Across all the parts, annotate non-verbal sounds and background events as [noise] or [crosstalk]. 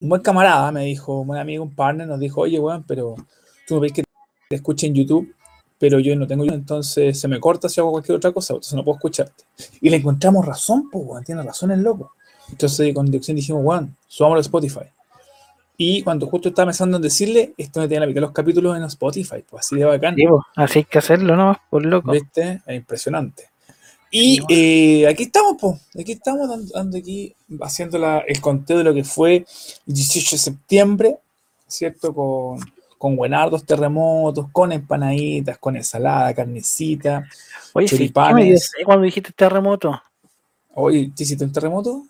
un buen camarada me dijo, un buen amigo, un partner, nos dijo, oye, weón, pero tú me ves que te escuche en YouTube, pero yo no tengo YouTube, entonces se me corta si hago cualquier otra cosa, entonces no puedo escucharte. Y le encontramos razón, pues, weón, tiene razón el loco. Entonces con Dioxin dijimos, weón, subámoslo a Spotify. Y cuando justo estaba pensando en decirle, esto me tiene la mitad de los capítulos en Spotify, pues así de bacán. Digo, así hay que hacerlo, ¿no? Por loco. ¿Viste? Es impresionante. Y eh, aquí estamos, pues, aquí estamos dando, aquí, haciendo la, el conteo de lo que fue el 18 de septiembre, ¿cierto? Con, con buenardos terremotos, con empanaditas, con ensalada, carnecita, Oye, sí, ¿qué me dices cuando dijiste terremoto? Oye, ¿te hiciste un terremoto?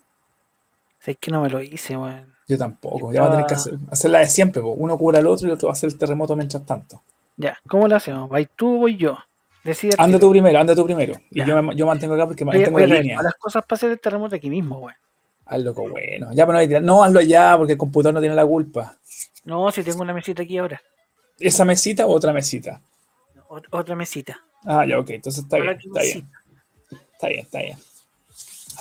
Es que no me lo hice, weón. Yo tampoco. Ya va a tener que hacer, la de siempre, pues. uno cubra al otro y el otro va a hacer el terremoto mientras tanto. Ya, ¿cómo lo hacemos? ¿Vais tú o voy yo? Decide anda tú primero, anda tú primero. Y yo, me, yo, mantengo acá porque mantengo la línea. las cosas hacer el terremoto aquí mismo, güey. Haz loco bueno. Ya, pero no, no, hazlo allá porque el computador no tiene la culpa. No, si tengo una mesita aquí ahora. ¿Esa mesita o otra mesita? otra mesita. Ah, ya, ok. Entonces está bien, está bien. Está bien, está bien.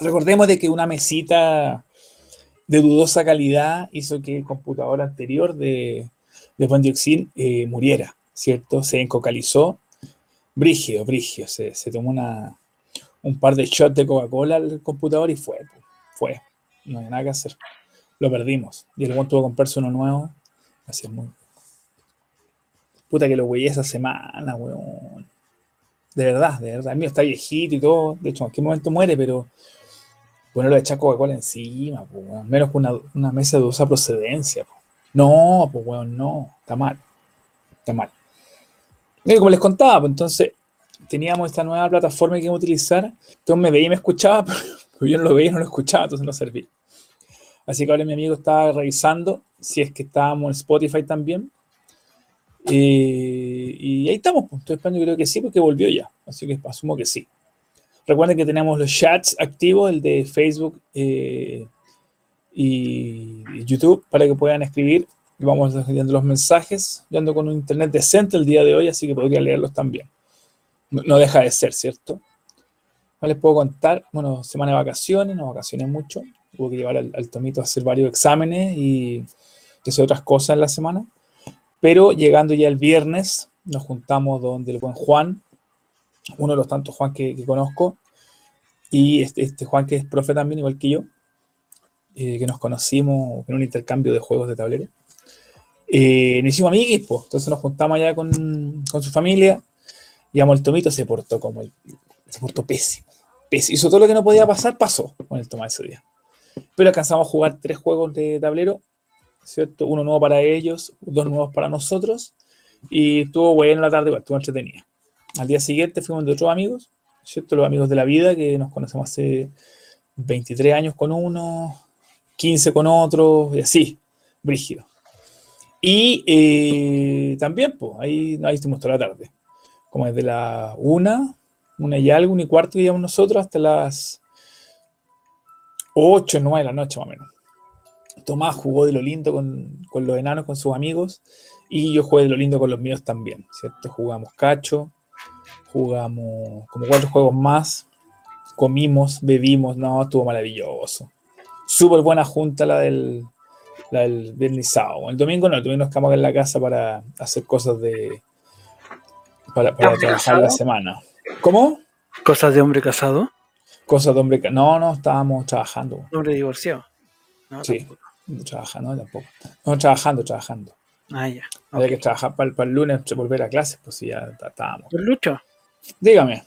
Recordemos de que una mesita de dudosa calidad hizo que el computador anterior de, de Juan eh, muriera, ¿cierto? Se encocalizó. Brígido, brígido. Se, se tomó una, un par de shots de Coca-Cola al computador y fue, fue. No hay nada que hacer. Lo perdimos. Y el tuvo que comprarse uno nuevo. Así es muy. Puta que lo güey esa semana, weón. De verdad, de verdad. El mío está viejito y todo. De hecho, en qué momento muere, pero ponerlo de echar Coca-Cola encima, pues, menos con una, mesa de dudosa procedencia. No, pues, weón, no, está mal, está mal. Y como les contaba, pues entonces teníamos esta nueva plataforma que íbamos a utilizar, entonces me veía y me escuchaba, [laughs] pero yo no lo veía y no lo escuchaba, entonces no servía. Así que ahora mi amigo estaba revisando si es que estábamos en Spotify también. y ahí estamos, pues. estoy esperando, creo que sí, porque volvió ya. Así que asumo que sí. Recuerden que tenemos los chats activos, el de Facebook eh, y YouTube, para que puedan escribir. Vamos recibiendo los mensajes. Yo ando con un internet decente el día de hoy, así que podría leerlos también. No, deja de ser, ¿cierto? No les puedo contar, bueno, semana de vacaciones, no vacaciones mucho. Tuve que llevar al, Tomito a hacer varios exámenes y hacer otras cosas en la semana. Pero llegando ya el viernes, nos juntamos donde el buen Juan, uno de los tantos Juan que, conozco, y este, este, Juan que es profe también, igual que yo, eh, que nos conocimos en un intercambio de juegos de tablero. Eh, nos hicimos amiguis, pues, entonces nos juntamos allá con, con su familia, y el Tomito se portó como el, se portó pésimo, pésimo, hizo todo lo que no podía pasar, pasó con el Tomás ese día. Pero alcanzamos a jugar tres juegos de tablero, ¿cierto? Uno nuevo para ellos, dos nuevos para nosotros, y estuvo bueno la tarde, estuvo entretenida. Al día siguiente fuimos de otros amigos, ¿cierto? Los amigos de la vida que nos conocemos hace 23 años con uno, 15 con otro, y así, brígido. Y eh, también, pues, ahí, ahí estuvimos toda la tarde. Como desde la una, una y algo, una y cuarto, digamos nosotros, hasta las 8, 9 de la noche más o menos. Tomás jugó de lo lindo con, con los enanos, con sus amigos, y yo jugué de lo lindo con los míos también, ¿cierto? Jugamos cacho, jugamos como cuatro juegos más, comimos, bebimos, no, estuvo maravilloso. Súper buena junta la del, la del viernes El domingo no, el domingo nos quedamos en la casa para hacer cosas de. para, para trabajar la semana. ¿Cómo? ¿Cosas de hombre casado? Cosas de hombre casado. No, no, estábamos trabajando. ¿Hombre divorciado? No, sí, trabajando, tampoco. No, trabajando, trabajando. Ah, ya. Había que trabajar para, el lunes, volver a clases, pues sí, ya estábamos. ¿El Lucho? Dígame.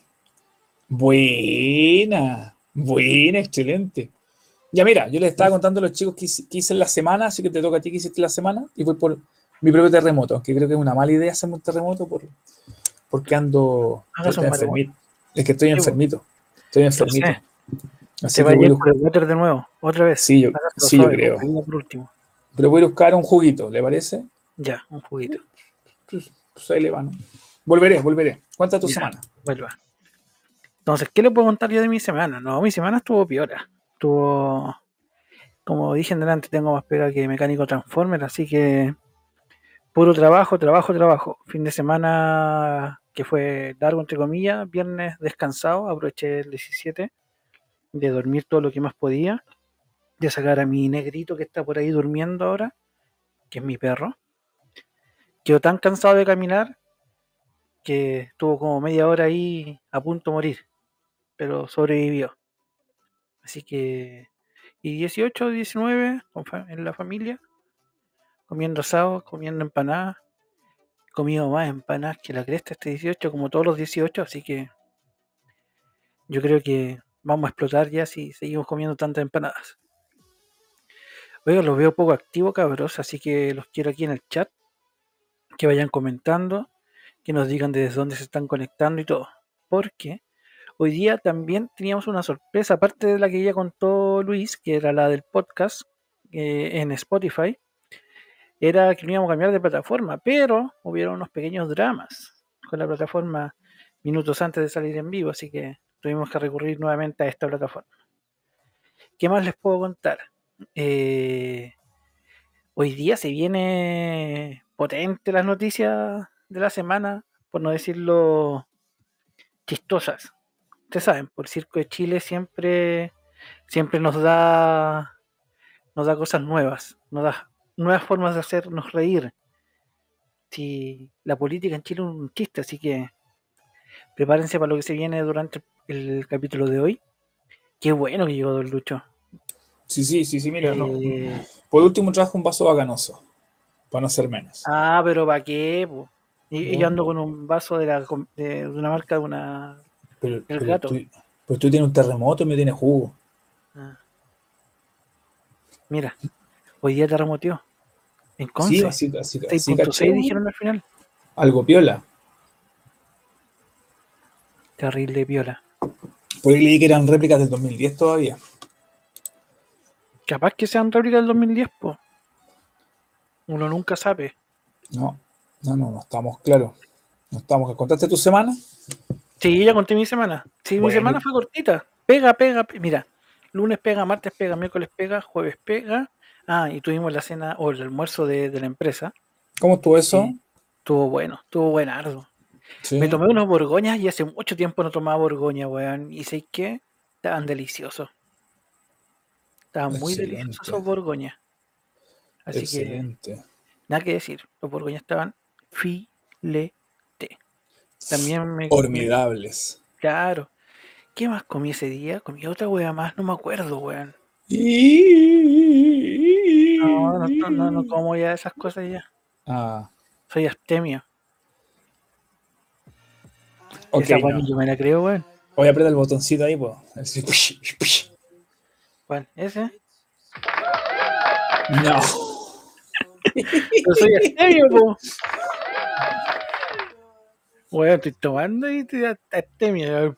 Buena, buena, excelente. Ya mira, yo les estaba contando a los chicos que hice, en la semana, así que te toca a ti que hiciste la semana, y voy por mi propio terremoto, aunque creo que es una mala idea hacer un terremoto por, porque ando enfermito. Es que estoy enfermito. Estoy enfermito. Así que voy a buscar... de nuevo, otra vez. Sí, yo, sí, yo creo. Pero voy a buscar un juguito, ¿le parece? Ya, un juguito. Pues, pues ahí le va, ¿no? Volveré, volveré. Cuenta tu semana. Vuelva. Entonces, ¿qué le puedo contar yo de mi semana? No, mi semana estuvo piora. Estuvo, como dije en delante, tengo más pega que mecánico transformer, así que puro trabajo, trabajo, trabajo. Fin de semana que fue largo, entre comillas, viernes descansado, aproveché el 17 de dormir todo lo que más podía. de sacar a mi negrito que está por ahí durmiendo ahora, que es mi perro. Quedó tan cansado de caminar que estuvo como media hora ahí a punto de morir, pero sobrevivió. Así que, y 18, 19 en la familia, comiendo asado, comiendo empanadas. Comido más empanadas que la cresta este 18, como todos los 18, así que yo creo que vamos a explotar ya si seguimos comiendo tantas empanadas. Oiga, los veo poco activos, cabros, así que los quiero aquí en el chat. Que vayan comentando, que nos digan desde dónde se están conectando y todo. Porque hoy día también teníamos una sorpresa, aparte de la que ya contó Luis, que era la del podcast eh, en Spotify, era que no íbamos a cambiar de plataforma, pero hubieron unos pequeños dramas con la plataforma minutos antes de salir en vivo, así que tuvimos que recurrir nuevamente a esta plataforma. ¿Qué más les puedo contar? Eh, hoy día se viene potente las noticias de la semana, por no decirlo chistosas. Ustedes saben, por Circo de Chile siempre, siempre nos da, nos da cosas nuevas, nos da nuevas formas de hacernos reír. Si la política en Chile es un chiste, así que prepárense para lo que se viene durante el capítulo de hoy. Qué bueno que llegó Don Lucho. Sí, sí, sí, sí, mira, eh, Por último trajo un vaso bacanoso, para no ser menos. Ah, pero ¿para qué? Y, yo ando con un vaso de, la, de, una marca de una... Pero, el gato. Tú, pues tú tienes un terremoto y me tienes jugo. Ah. Mira, hoy día terremoteó. En Conce. Sí, así, así, así dijeron al final. Algo piola. Terrible piola. Por ahí leí que eran réplicas del 2010 todavía. Capaz que sean réplicas del 2010, pues. Uno nunca sabe. No, no, no, no estamos claros. No estamos. ¿Contaste tu semana? Sí, ya conté mi semana. Sí, mi semana fue cortita. Pega, pega, mira. Lunes pega, martes pega, miércoles pega, jueves pega. Ah, y tuvimos la cena o el almuerzo de, la empresa. ¿Cómo estuvo eso? estuvo bueno, estuvo buenardo. Me tomé unos borgoñas y hace mucho tiempo no tomaba borgoña, weón. Y sé que estaban deliciosos. Estaban muy deliciosos esos borgoñas. Así Excelente. que, nada que decir. Los borgoñas estaban filete. También me. Formidables. Claro. ¿Qué más comí ese día? Comí otra wea más, no me acuerdo, weón. No, no, no, no como ya esas cosas ya. Ah. Soy astemio. Esa yo me la creo, weón. Voy a apretar el botoncito ahí, pues. ¿Cuál? ¿Ese? No. [laughs] Yo soy astemio, po. Weón, estoy tomando y estoy astemio.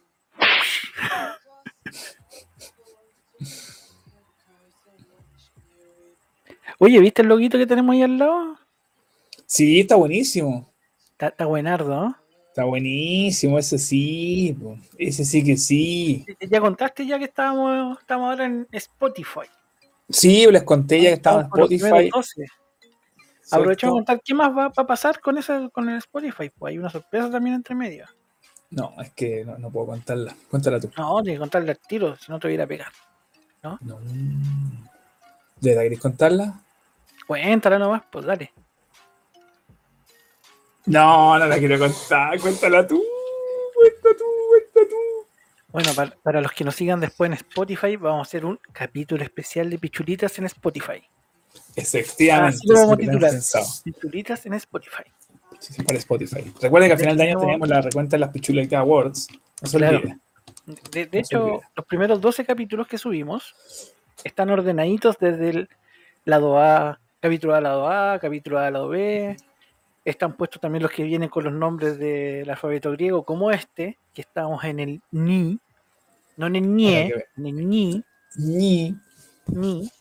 Oye, ¿viste el loguito que tenemos ahí al lado? Sí, está buenísimo. Está, buenardo, ¿no? Está buenísimo, ese sí, ese sí que sí. Ya contaste ya que estábamos, estamos ahora en Spotify. Sí, les conté ya que estábamos en Spotify. Aprovechamos de contar qué más va, a pasar con eso, con el Spotify. Pues hay una sorpresa también entre medio. No, es que no, puedo contarla. Cuéntala tú. No, tienes que contarla al tiro, si no te voy a pegar. ¿No? No. ¿De la querés contarla? Cuéntala nomás, pues dale. No, no la quiero contar, cuéntala tú, cuéntala tú, cuéntala tú. Bueno, para, los que nos sigan después en Spotify, vamos a hacer un capítulo especial de pichulitas en Spotify. Efectivamente. A titular. Pichulitas en Spotify. Sí, sí, para Spotify. Recuerden que a final de año tenemos la recuenta de las Pichulitas Awards. No se claro. De, hecho, los primeros 12 capítulos que subimos están ordenaditos desde el lado A, capítulo A lado A, capítulo A lado B. Están puestos también los que vienen con los nombres del alfabeto griego, como este, que estamos en el ni, no en el ñe, en el ni. Ni. Ni.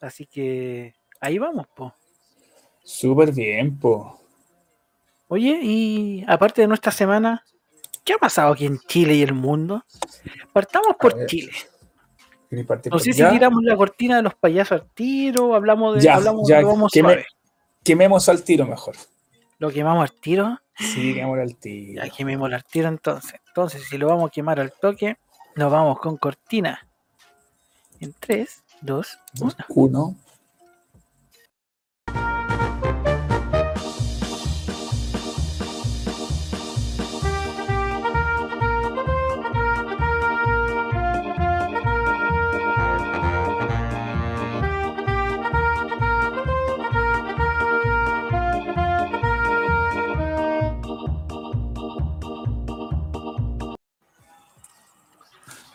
Así que ahí vamos, po. Súper bien, po. Oye, y aparte de nuestra semana, ¿qué ha pasado aquí en Chile y el mundo? Partamos por Chile. No sé si tiramos la cortina de los payasos al tiro, hablamos de, ya, hablamos ya, vamos quememos al tiro mejor. ¿Lo quemamos al tiro? Sí, quememos al tiro. Ya quememos al tiro entonces. Entonces, si lo vamos a quemar al toque, nos vamos con cortina. En 3, dos, uno.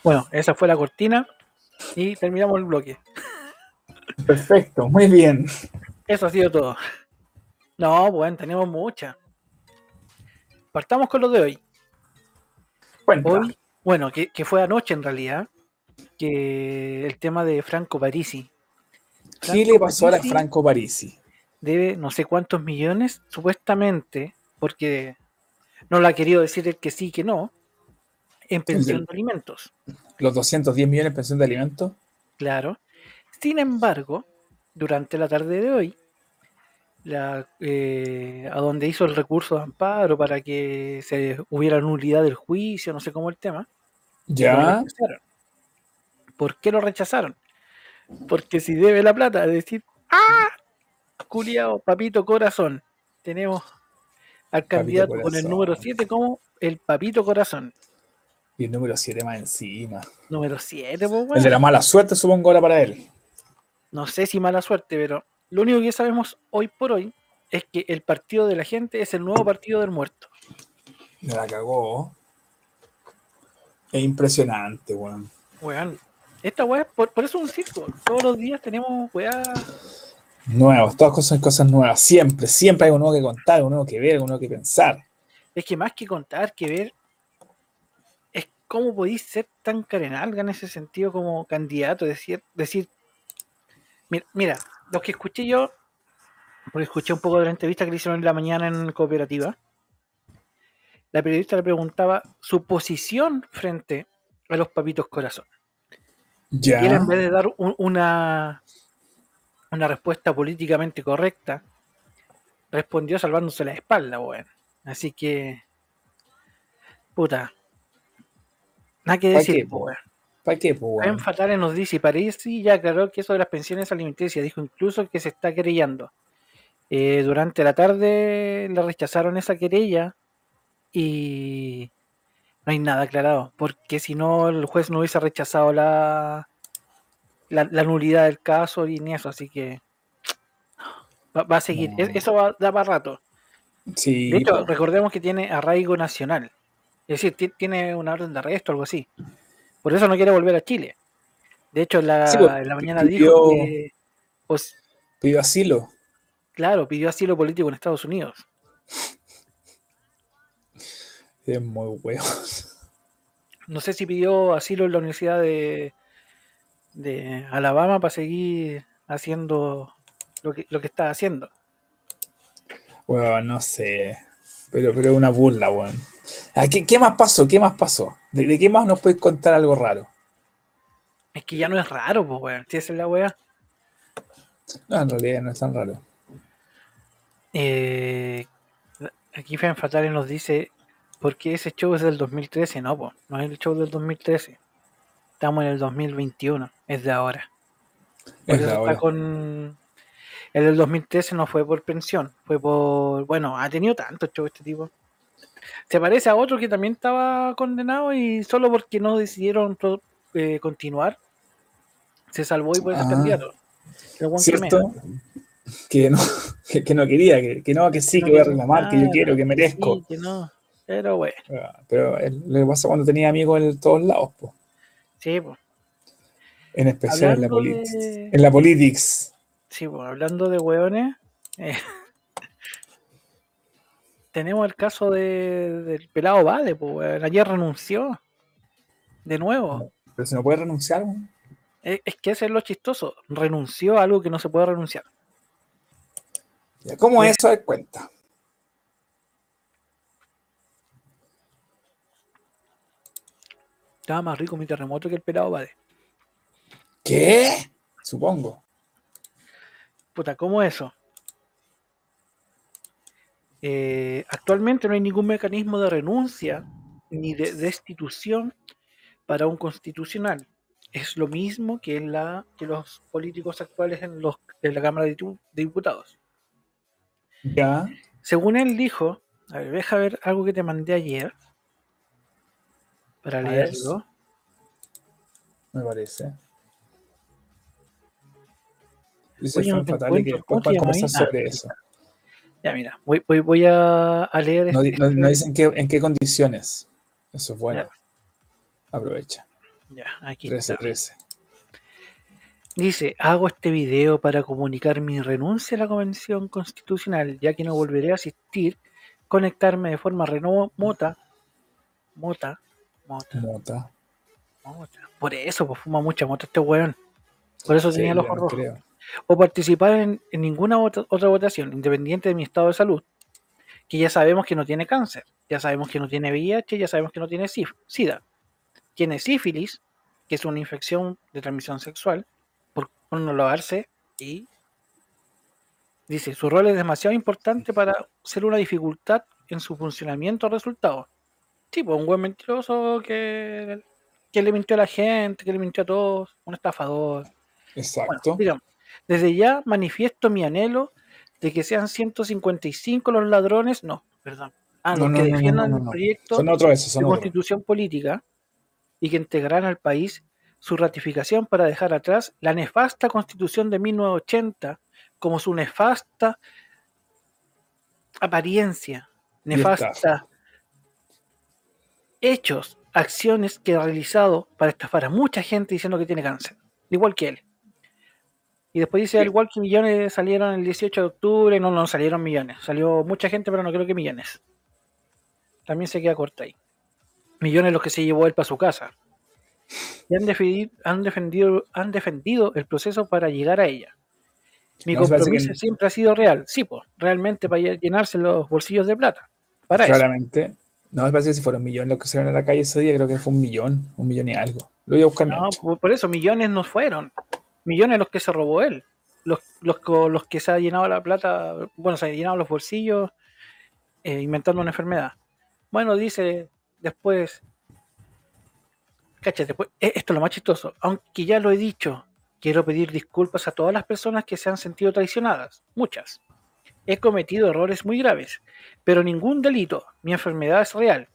Bueno, esa fue la cortina y terminamos el bloque. Perfecto, muy bien. Eso ha sido todo. No, bueno, tenemos muchas. Partamos con lo de hoy. Cuenta. Hoy, bueno, que, que fue anoche en realidad, que el tema de Franco Parisi. ¿Qué Franco le pasó a la Franco Parisi? Debe no sé cuántos millones, supuestamente, porque no lo ha querido decir el que sí que no, en pensión de alimentos. Los 210 millones de pensión de alimentos. Claro. Sin embargo, durante la tarde de hoy, la, eh, a donde hizo el recurso de amparo para que se hubiera nulidad del juicio, no sé cómo el tema, Ya. ¿Por qué lo rechazaron? Porque si debe la plata, es decir, ¡ah! Culiao, papito corazón. Tenemos al candidato con el número 7 como el papito corazón. Y el número 7 más encima. Número 7, pues, El de la mala suerte, supongo, ahora para él. no sé si mala suerte, pero lo único que sabemos hoy por hoy es que el partido de la gente es el nuevo partido del muerto. Me la cagó. Es impresionante, weón. Weón, esta weá, por, por eso es un circo. Todos los días tenemos weá. Nuevos, todas cosas, cosas nuevas. Siempre, siempre hay algo nuevo que contar, algo nuevo que ver, algo nuevo que pensar. Es que más que contar, que ver, cómo podéis ser tan carenalga en ese sentido como candidato. Decir, decir mira, mira, los que escuché yo, porque escuché un poco de la entrevista que le hicieron en la mañana en cooperativa, la periodista le preguntaba su posición frente a los papitos corazón. Y él Ya. en vez de dar un- una, una respuesta políticamente correcta, respondió salvándose la espalda, weón. Así que, puta, nada que ¿Pa' decir. ¿Para qué, pues, Fen weón? Fatales nos dice, y Parisi ya aclaró que eso de las pensiones alimenticias, dijo incluso que se está querellando. Eh, durante la tarde le rechazaron esa querella y no hay nada aclarado, porque si no el juez no hubiese rechazado la, la, la nulidad del caso y ni eso, así que va, va a seguir. No. E- Eso va, da para rato. Sí, De hecho, recordemos que tiene arraigo nacional, es decir, ti- tiene una orden de arresto o algo así. Por eso no quiere volver a Chile. De hecho, en la, Sí, pues, en la mañana pidió- dijo que, pues, pidió asilo. claro, pidió asilo político en Estados Unidos. Es muy weón. No sé si pidió asilo en la Universidad de, de Alabama para seguir haciendo lo que, lo que está haciendo. Weón, no sé. Pero, pero es una burla, weón. Ah, ¿Qué, qué más pasó? ¿Qué más pasó? ¿De, de qué más nos podéis contar algo raro? Es que ya no es raro, pues, weón. Si esa es la weá. No, en realidad no es tan raro. Eh, aquí Fen Fatales nos dice, ¿por qué ese show es del 2013? No, pues, no es el show del 2013. Estamos en el 2021, es de ahora. Es eso la está con... El del 2013 no fue por pensión, fue por... Bueno, ha tenido tanto show este tipo. Se parece a otro que también estaba condenado y solo porque no decidieron eh, continuar, se salvó y ser Ah. candidato. ¿Cierto? Que no, [laughs] que, que no quería, que, que no, que sí, que voy a reclamar, que yo quiero, que merezco. Sí, que no. Pero bueno, Ah, Pero lo que pasa cuando tenía amigos en todos lados, po. sí, pues. en especial en la de- En la politics. Sí, pues, hablando de hueones, eh, [laughs] tenemos el caso de, del pelado Vale, pues, ayer renunció. De nuevo. Pero si no puede renunciar, weón. Es, es que ese es lo chistoso. Renunció a algo que no se puede renunciar. ¿Cómo Sí. es eso de cuenta? Estaba más rico mi terremoto que el pelado Vale. ¿Qué? Supongo. Puta, ¿cómo eso? Eh, actualmente no hay ningún mecanismo de renuncia ni de destitución para un constitucional. es lo mismo que, la, que los políticos actuales en, los, en la Cámara de Diputados. Ya. Según él dijo, a ver, deja ver algo que te mandé ayer para leerlo. Me parece. Dice Oye, Fatal que después conversar sobre ah, eso. Ya, mira, voy, voy, voy a, a, leer. No, este no, dicen qué, en qué condiciones. Eso es bueno. Aprovecha. Ya, aquí 13, 13. Dice, hago este video para comunicar mi renuncia a la Convención Constitucional, ya que no volveré a asistir, conectarme de forma remota, mota, mota, mota, mota. Por eso, pues fuma mucha mota este weón. Por eso tenía los ojos rojos. O participar en, ninguna otra, otra votación, independiente de mi estado de salud, que ya sabemos que no tiene cáncer, ya sabemos que no tiene VIH, ya sabemos que no tiene SIDA tiene sífilis, que es una infección de transmisión sexual, por, no lavarse y dice, su rol es demasiado importante para ser una dificultad en su funcionamiento o resultado. Tipo, un buen mentiroso que, que le mintió a la gente, que le mintió a todos, un estafador. Exacto. digamos, desde ya manifiesto mi anhelo de que sean 155 los ladrones, no, perdón, ah, los que defiendan el proyecto de constitución política y que integrarán al país su ratificación para dejar atrás la nefasta constitución de 1980 como su nefasta apariencia, nefasta hechos, acciones que ha realizado para estafar a mucha gente diciendo que tiene cáncer, igual que él. Y después dice, al igual que millones salieron el 18 de octubre, no, no salieron millones, salió mucha gente, pero no creo que millones. También se queda corta ahí millones los que se llevó él para su casa. Y han defendido, han defendido, han defendido el proceso para llegar a ella. Mi compromiso siempre ha sido real, sí, pues, realmente para llenarse los bolsillos de plata. Para Claramente. No, me parece que si fueron millones los que se a la calle ese día, creo que fue un millón, un millón y algo. Lo voy a buscar. No, por eso millones no fueron. Millones los que se robó él. Los, los, los que se ha llenado la plata, bueno, se ha llenado los bolsillos eh, inventando una enfermedad. Bueno, dice Después, cállate, después, e-, esto es lo más chistoso, aunque ya lo he dicho, quiero pedir disculpas a todas las personas que se han sentido traicionadas, muchas. He cometido errores muy graves, pero ningún delito, mi enfermedad es real.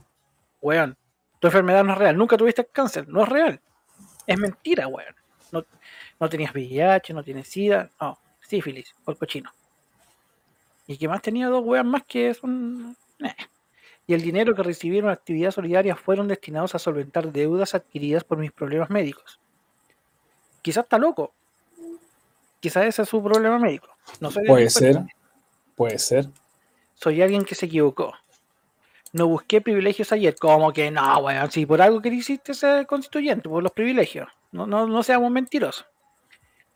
Weón, tu enfermedad no es real, nunca tuviste cáncer, no es real. Es mentira, weón. No, no tenías VIH, no tienes SIDA, no, sífilis, por cochino. Y que más tenía dos weón más que son y el dinero que recibieron en actividad solidaria fueron destinados a solventar deudas adquiridas por mis problemas médicos. Quizás está loco. Quizás ese es su problema médico. No puede ser. Puede ser. Soy alguien que se equivocó. No busqué privilegios ayer. Como que no, weón. Si por algo que hiciste ser constituyente, por los privilegios. No, no, no seamos mentirosos.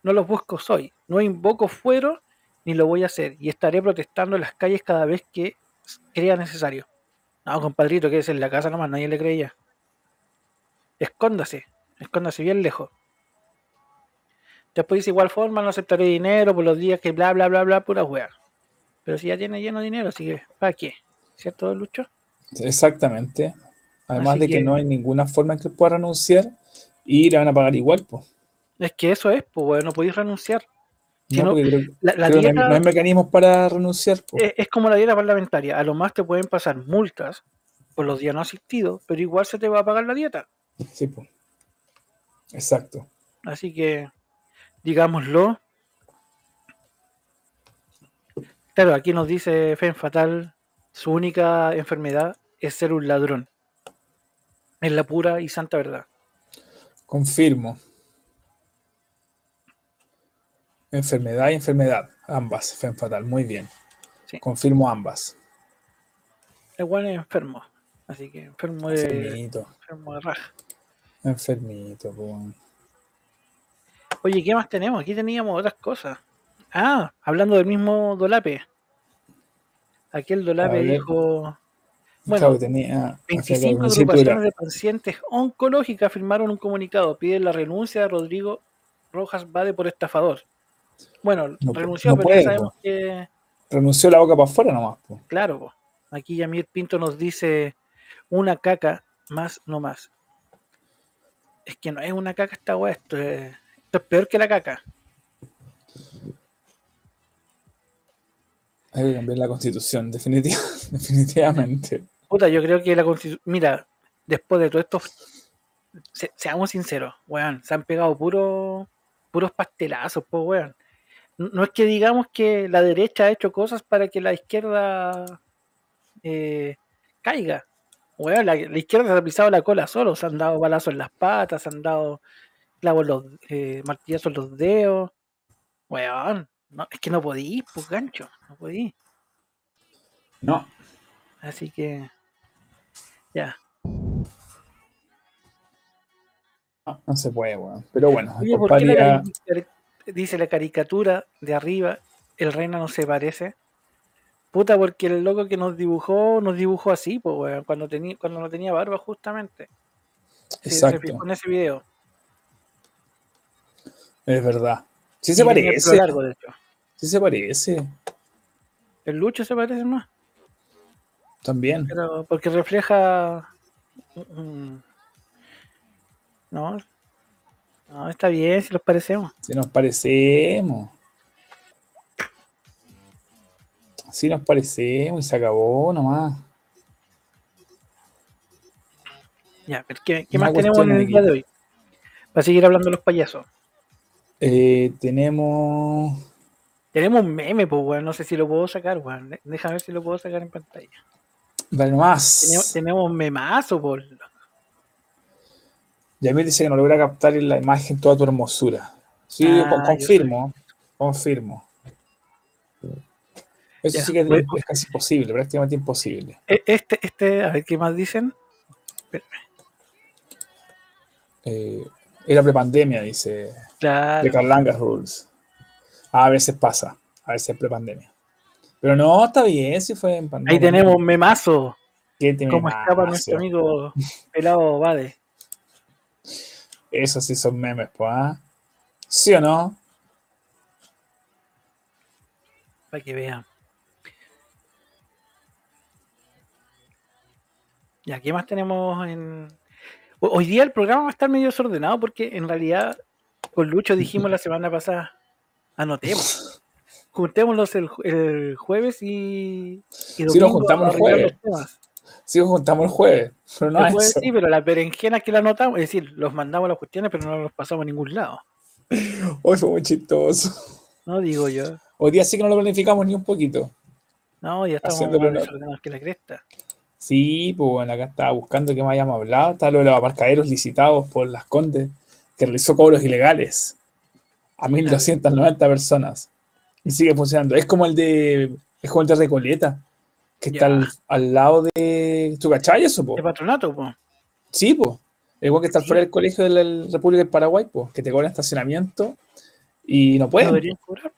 No los busco soy. No invoco fuero ni lo voy a hacer. Y estaré protestando en las calles cada vez que crea necesario. No, compadrito, que es en la casa nomás, nadie le creía. Escóndase, escóndase bien lejos. Después dice, igual forma, no aceptaré dinero por los días que bla, bla, bla, bla, pura weá. Pero si ya tiene lleno de dinero, así que, ¿para qué? ¿Cierto, Lucho? Exactamente. Además de que, no hay ninguna forma en que pueda renunciar y le van a pagar igual, pues. Es que eso es, pues, no podéis renunciar. No, no, hay, mecanismos para renunciar. Es, como la dieta parlamentaria. A lo más te pueden pasar multas por los días no asistidos, pero igual se te va a pagar la dieta. Sí, pues. Exacto. Así que, digámoslo. Claro, aquí nos dice Fen Fatal, su única enfermedad es ser un ladrón. Es la pura y santa verdad. Confirmo. Enfermedad y enfermedad, ambas, Fen Fatal, muy bien. Confirmo ambas. El bueno es enfermo, así que enfermo de, Enfermito. enfermo de raja. Enfermito, Oye, ¿qué más tenemos? Aquí teníamos otras cosas. Ah, hablando del mismo Dolape. Aquel Dolape dijo. Bueno, tenía, 25 agrupaciones de pacientes oncológicas firmaron un comunicado. Piden la renuncia de Rodrigo Rojas Bade por estafador. Bueno, renunció, pero ya sabemos que. Renunció la boca para afuera nomás. Claro, aquí Yamir Pinto nos dice una caca más, no más. es que no es una caca esta weá, esto es, esto es peor que la caca. Hay que cambiar la constitución, definitiva- [laughs] definitivamente. Puta, yo creo que la constitución. Mira, después de todo esto, se- seamos sinceros, weón, se han pegado puro, puros pastelazos, pues, weón. No es que digamos que la derecha ha hecho cosas para que la izquierda eh, caiga. Weón, la, la izquierda se ha pisado la cola solo, se han dado balazos en las patas, se han dado clavos los, eh, martillazos en los dedos. Weón, no, es que no podí, pues gancho, no podí. No, Así que, ya. no, no se puede, weón. Pero bueno, Oye, ¿por qué la compadre ya- cari- dice la caricatura de arriba, el reino no se parece? Puta, porque el loco que nos dibujó, nos dibujó así, pues, weón, cuando, tenía cuando no tenía barba, justamente. Se Exacto, fijó en ese video. es verdad. Sí Y se parece, largo, de hecho. sí se parece, El Lucho se parece más, también. pero porque refleja. mm, No, no, está bien si los parecemos. Si nos parecemos. Si nos parecemos y se acabó nomás. Ya, pero ¿qué, qué más tenemos en el día de hoy? Para seguir hablando de los payasos. Eh, tenemos. Tenemos un meme, pues, weón. No sé si lo puedo sacar, weón. Déjame ver si lo puedo sacar en pantalla. Dale nomás. Tenemos, tenemos un memazo, por. Yamil dice que no logra captar en la imagen toda tu hermosura. Sí, Ah, yo confirmo. Confirmo. Eso Ya, sí que es, voy- es casi imposible, prácticamente imposible. E- Este, este, a ver qué más dicen. Eh, era prepandemia, dice Claro. de Carlangas Rules. A veces pasa, a veces es prepandemia. Pero no, está bien, si fue en pandemia. Ahí tenemos un memazo. ¿Qué te Cómo me escapa nuestro amigo pelado Bade. Esos sí son memes, pues, ¿ah? ¿Sí o no? Para que vean. Ya, ¿qué más tenemos en. Ho- Hoy día el programa va a estar medio desordenado porque en realidad con Lucho dijimos la semana pasada, anotemos. Juntémoslos el, el jueves y, y Sí, nos juntamos el jueves. los temas. Sí, nos juntamos el jueves, pero no El es jueves sí, pero las berenjenas que la anotamos, es decir, los mandamos a las cuestiones, pero no los pasamos a ningún lado. [laughs] Hoy fue muy chistoso. No digo yo. Hoy día sí que no lo planificamos ni un poquito. No, ya estamos Haciéndolo más no. que la cresta. Sí, pues bueno, acá estaba buscando que me hayamos hablado. Está lo de los aparcaderos licitados por las Condes, que realizó cobros ilegales a 1.290 personas. Y sigue funcionando. Es como el de, es como el de Recoleta, que está al, al lado de. ¿Tú cachai eso, po? De patronato, pues. Sí, pues. Igual que está Sí. fuera del colegio de la República del Paraguay, pues, que te cobran estacionamiento y no No pueden. deberían cobrar.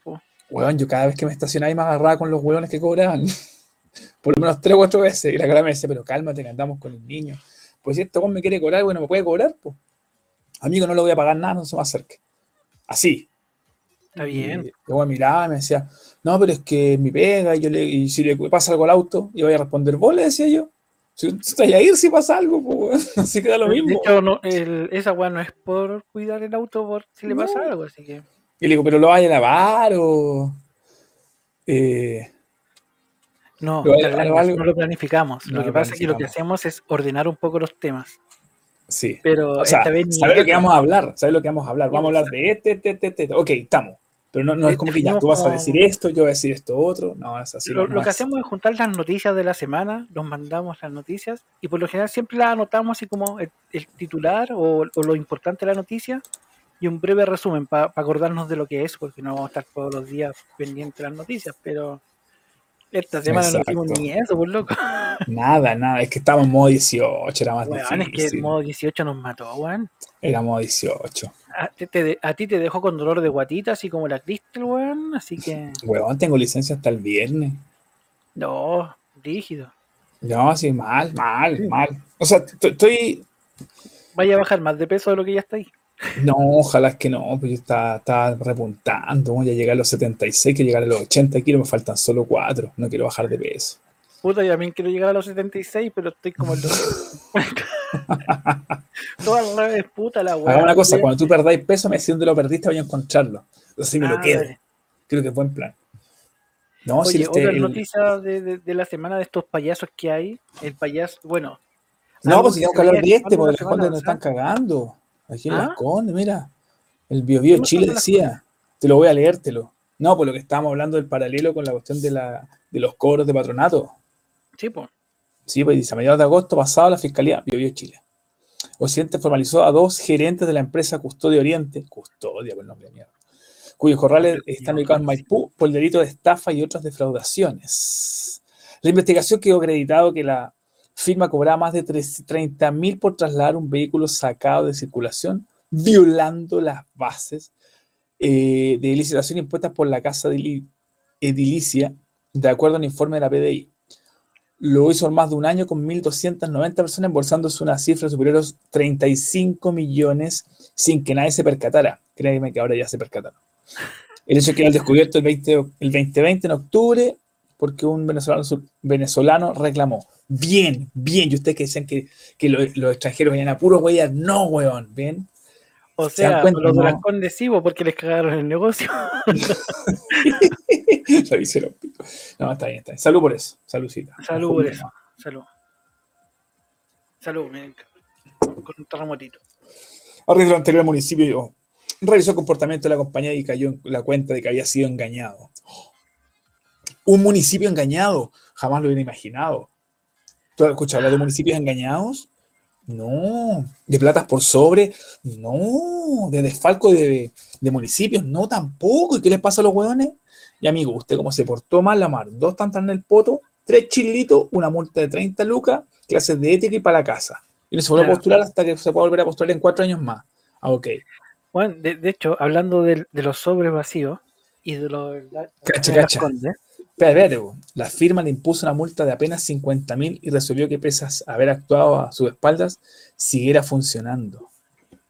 Weón, yo cada vez que me estacionaba me agarraba con los hueones que cobraban. [laughs] Por lo menos tres o cuatro veces. Y la cara me decía, pero cálmate, que andamos con el niño. Pues si este weón me quiere cobrar, bueno, me puede cobrar, pues. Amigo, no le voy a pagar nada, no se me acerque. Así. Está bien. Luego me miraba y me decía, no, pero es que mi pega, y, yo le, y si le pasa algo al auto, y voy a responder vos, le decía yo. Si estás a ir si pasa algo, pues, [laughs] así queda lo De mismo. hecho, no, el- esa weá no es por cuidar el auto por si le pasa algo, así que. Y le digo, pero lo vaya a lavar o. Eh, No, Lo- no lo planificamos. No lo que lo pasa es que lo que hacemos es ordenar un poco los temas. sí. Pero O sea, esta vez ni ¿sabes lo que vamos a hablar? ¿Sabes lo que vamos a hablar? Vamos a hablar de este, este, este, este. Ok, estamos. Pero no, no es como que ya tú vas a decir esto, yo voy a decir esto otro. No, es así. lo, lo que hacemos es juntar las noticias de la semana, los mandamos las noticias y por lo general siempre las anotamos así como el, el titular o, o lo importante de la noticia y un breve resumen para acordarnos de lo que es, porque no vamos a estar todos los días pendientes de las noticias, pero esta semana no hicimos Exacto. ni eso, por loco. [laughs] Nada, nada. Es que estábamos en modo 18, era más Weón, es que el difícil. modo 18 nos mató, weón. Era modo 18. A, te- te- a ti te dejó con dolor de guatita, así como la Crystal, weón, así que [laughs] Weón, tengo licencia hasta el viernes. no, rígido. No, sí, mal, mal, mal. O sea, estoy. Vaya a bajar más de peso de lo que ya está ahí. No, ojalá es que no, pues yo estaba, estaba repuntando. Voy a llegar a los 76, que llegar a los 80 kilos, me faltan solo 4. No quiero bajar de peso. Puta, yo también quiero llegar a los 76, pero estoy como el [laughs] [laughs] Todo al revés, puta la weá. Hagamos una cosa, cuando tú perdáis peso, me decís dónde lo perdiste, voy a encontrarlo. Así me lo Ah, quedo. dale. Creo que es buen plan. No, si Oye, este, otra el- noticia de, de- de la semana de estos payasos que hay. El payaso, bueno. No, pues si tenemos que hablar de este, porque semana condes nos están cagando. Aquí en ¿Ah? las condes, mira. El Bio Bio ¿Cómo Chile decía. Te lo voy a leértelo. No, por lo que estábamos hablando del paralelo con la cuestión de, la, de los cobros de patronato. Sí, pues. Sí, pues dice, a mediados de agosto pasado la Fiscalía Bio Bio Chile. Occidente formalizó a dos gerentes de la empresa Custodia Oriente, Custodia por el nombre de mierda, cuyos corrales están ubicados en Maipú por el delito de estafa y otras defraudaciones. La investigación quedó acreditado que la firma cobraba más de 30 mil por trasladar un vehículo sacado de circulación, violando las bases eh, de licitación impuestas por la Casa de Edilicia, de acuerdo al informe de la PDI. Lo hizo en más de un año con 1.290 personas, embolsándose una cifra superior a los 35 millones sin que nadie se percatara. Créeme que ahora ya se percataron. El hecho es que al descubierto el, 20 el 2020 en octubre, porque un venezolano, venezolano reclamó. Bien, bien. Y ustedes que decían que, que lo- los extranjeros venían a puro huellas, no, weón. Bien. O ¿Se sea, cuenta, los de no? porque les cagaron el negocio. [laughs] [laughs] Pico. No, está bien, está bien. Salud por eso. Saludcita. Salud por eso. Salud. Salud, miren. Con un terremotito. Arreglo anterior al municipio revisó el comportamiento de la compañía y cayó en la cuenta de que había sido engañado. Un municipio engañado, jamás lo hubiera imaginado. ¿Tú has escuchado hablar de municipios engañados? No. ¿De platas por sobre? No. ¿De desfalco de, de municipios? No, tampoco. ¿Y qué les pasa a los hueones? Y amigo, usted como se portó mal, la mar, dos tantas en el poto, tres chilitos, una multa de 30 lucas, clases de ética y para la casa. Y no se vuelve a postular hasta que se pueda volver a postular en cuatro años más. Ah, ok. Bueno, de, de hecho, hablando de, los sobres vacíos y de los. Cacha, de cacha. condes, espérate, la firma le impuso una multa de apenas 50 mil y resolvió que pese a haber actuado a sus espaldas, siguiera funcionando.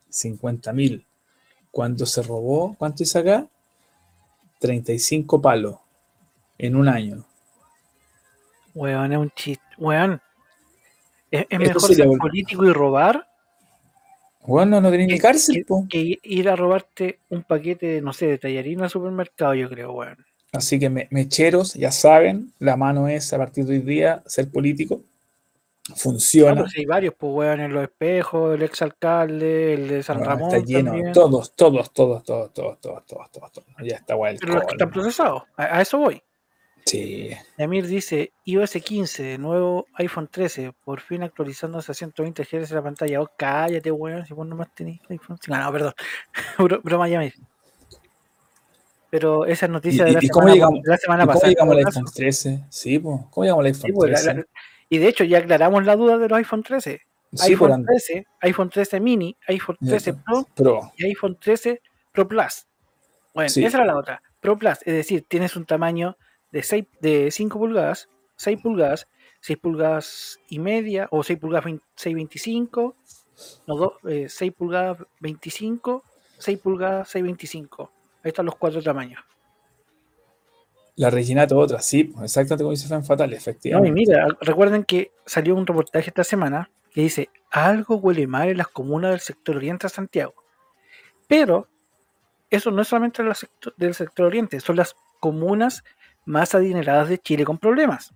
50 mil. Cuando se robó, ¿cuánto hizo acá? 35 palos en un año. Weón, es un chiste. Weón. Es, mejor ser político y robar Bueno, no tenía ni que, cárcel, po. que ir a robarte un paquete, de, no sé, de tallarina al supermercado, yo creo, weón. Así que me- mecheros, ya saben, la mano es a partir de hoy día ser político. Ah, Funciona. sí, hay varios, pues, weón, en los espejos, el exalcalde, el de San Bueno, Ramón. está lleno, también. todos, todos, todos, todos, todos, todos, todos, todos, todos. Ya está guay el Pero los que están procesados, a, a eso voy. Sí. Yamir dice, iOS 15, nuevo iPhone 13, por fin actualizándose a 120 Hz la pantalla. Oh, cállate, weón, si vos nomás tenés iPhone 5. Ah, no, perdón. [laughs] Bro- Broma, Yamir. Pero esa es noticia ¿Y- de la cómo semana, llegamos- de la semana ¿Y cómo pasada. en llegamos al iPhone caso. 13? Sí, pues. ¿Cómo llegamos al Sí, iPhone la- 13? la- y de hecho ya aclaramos la duda de los iPhone 13. Sí, iPhone por an- 13, iPhone 13 mini, iPhone 13 Pro Pro. y iPhone 13 Pro Plus. Bueno, Sí. esa era la otra. Pro Plus, es decir, tienes un tamaño de 6, de 5 pulgadas, 6 pulgadas, 6 pulgadas y media, o 6 pulgadas 20 625, no, dos, eh, 6 pulgadas 25, 6 pulgadas 625. Ahí están los cuatro tamaños. La Reginato otra, sí, pues, exactamente como dice Fan Fatal, No, y efectivamente. mira, recuerden que salió un reportaje esta semana que dice, algo huele mal en las comunas del sector oriente de Santiago. Pero eso no es solamente sector- del sector oriente, son las comunas más adineradas de Chile con problemas.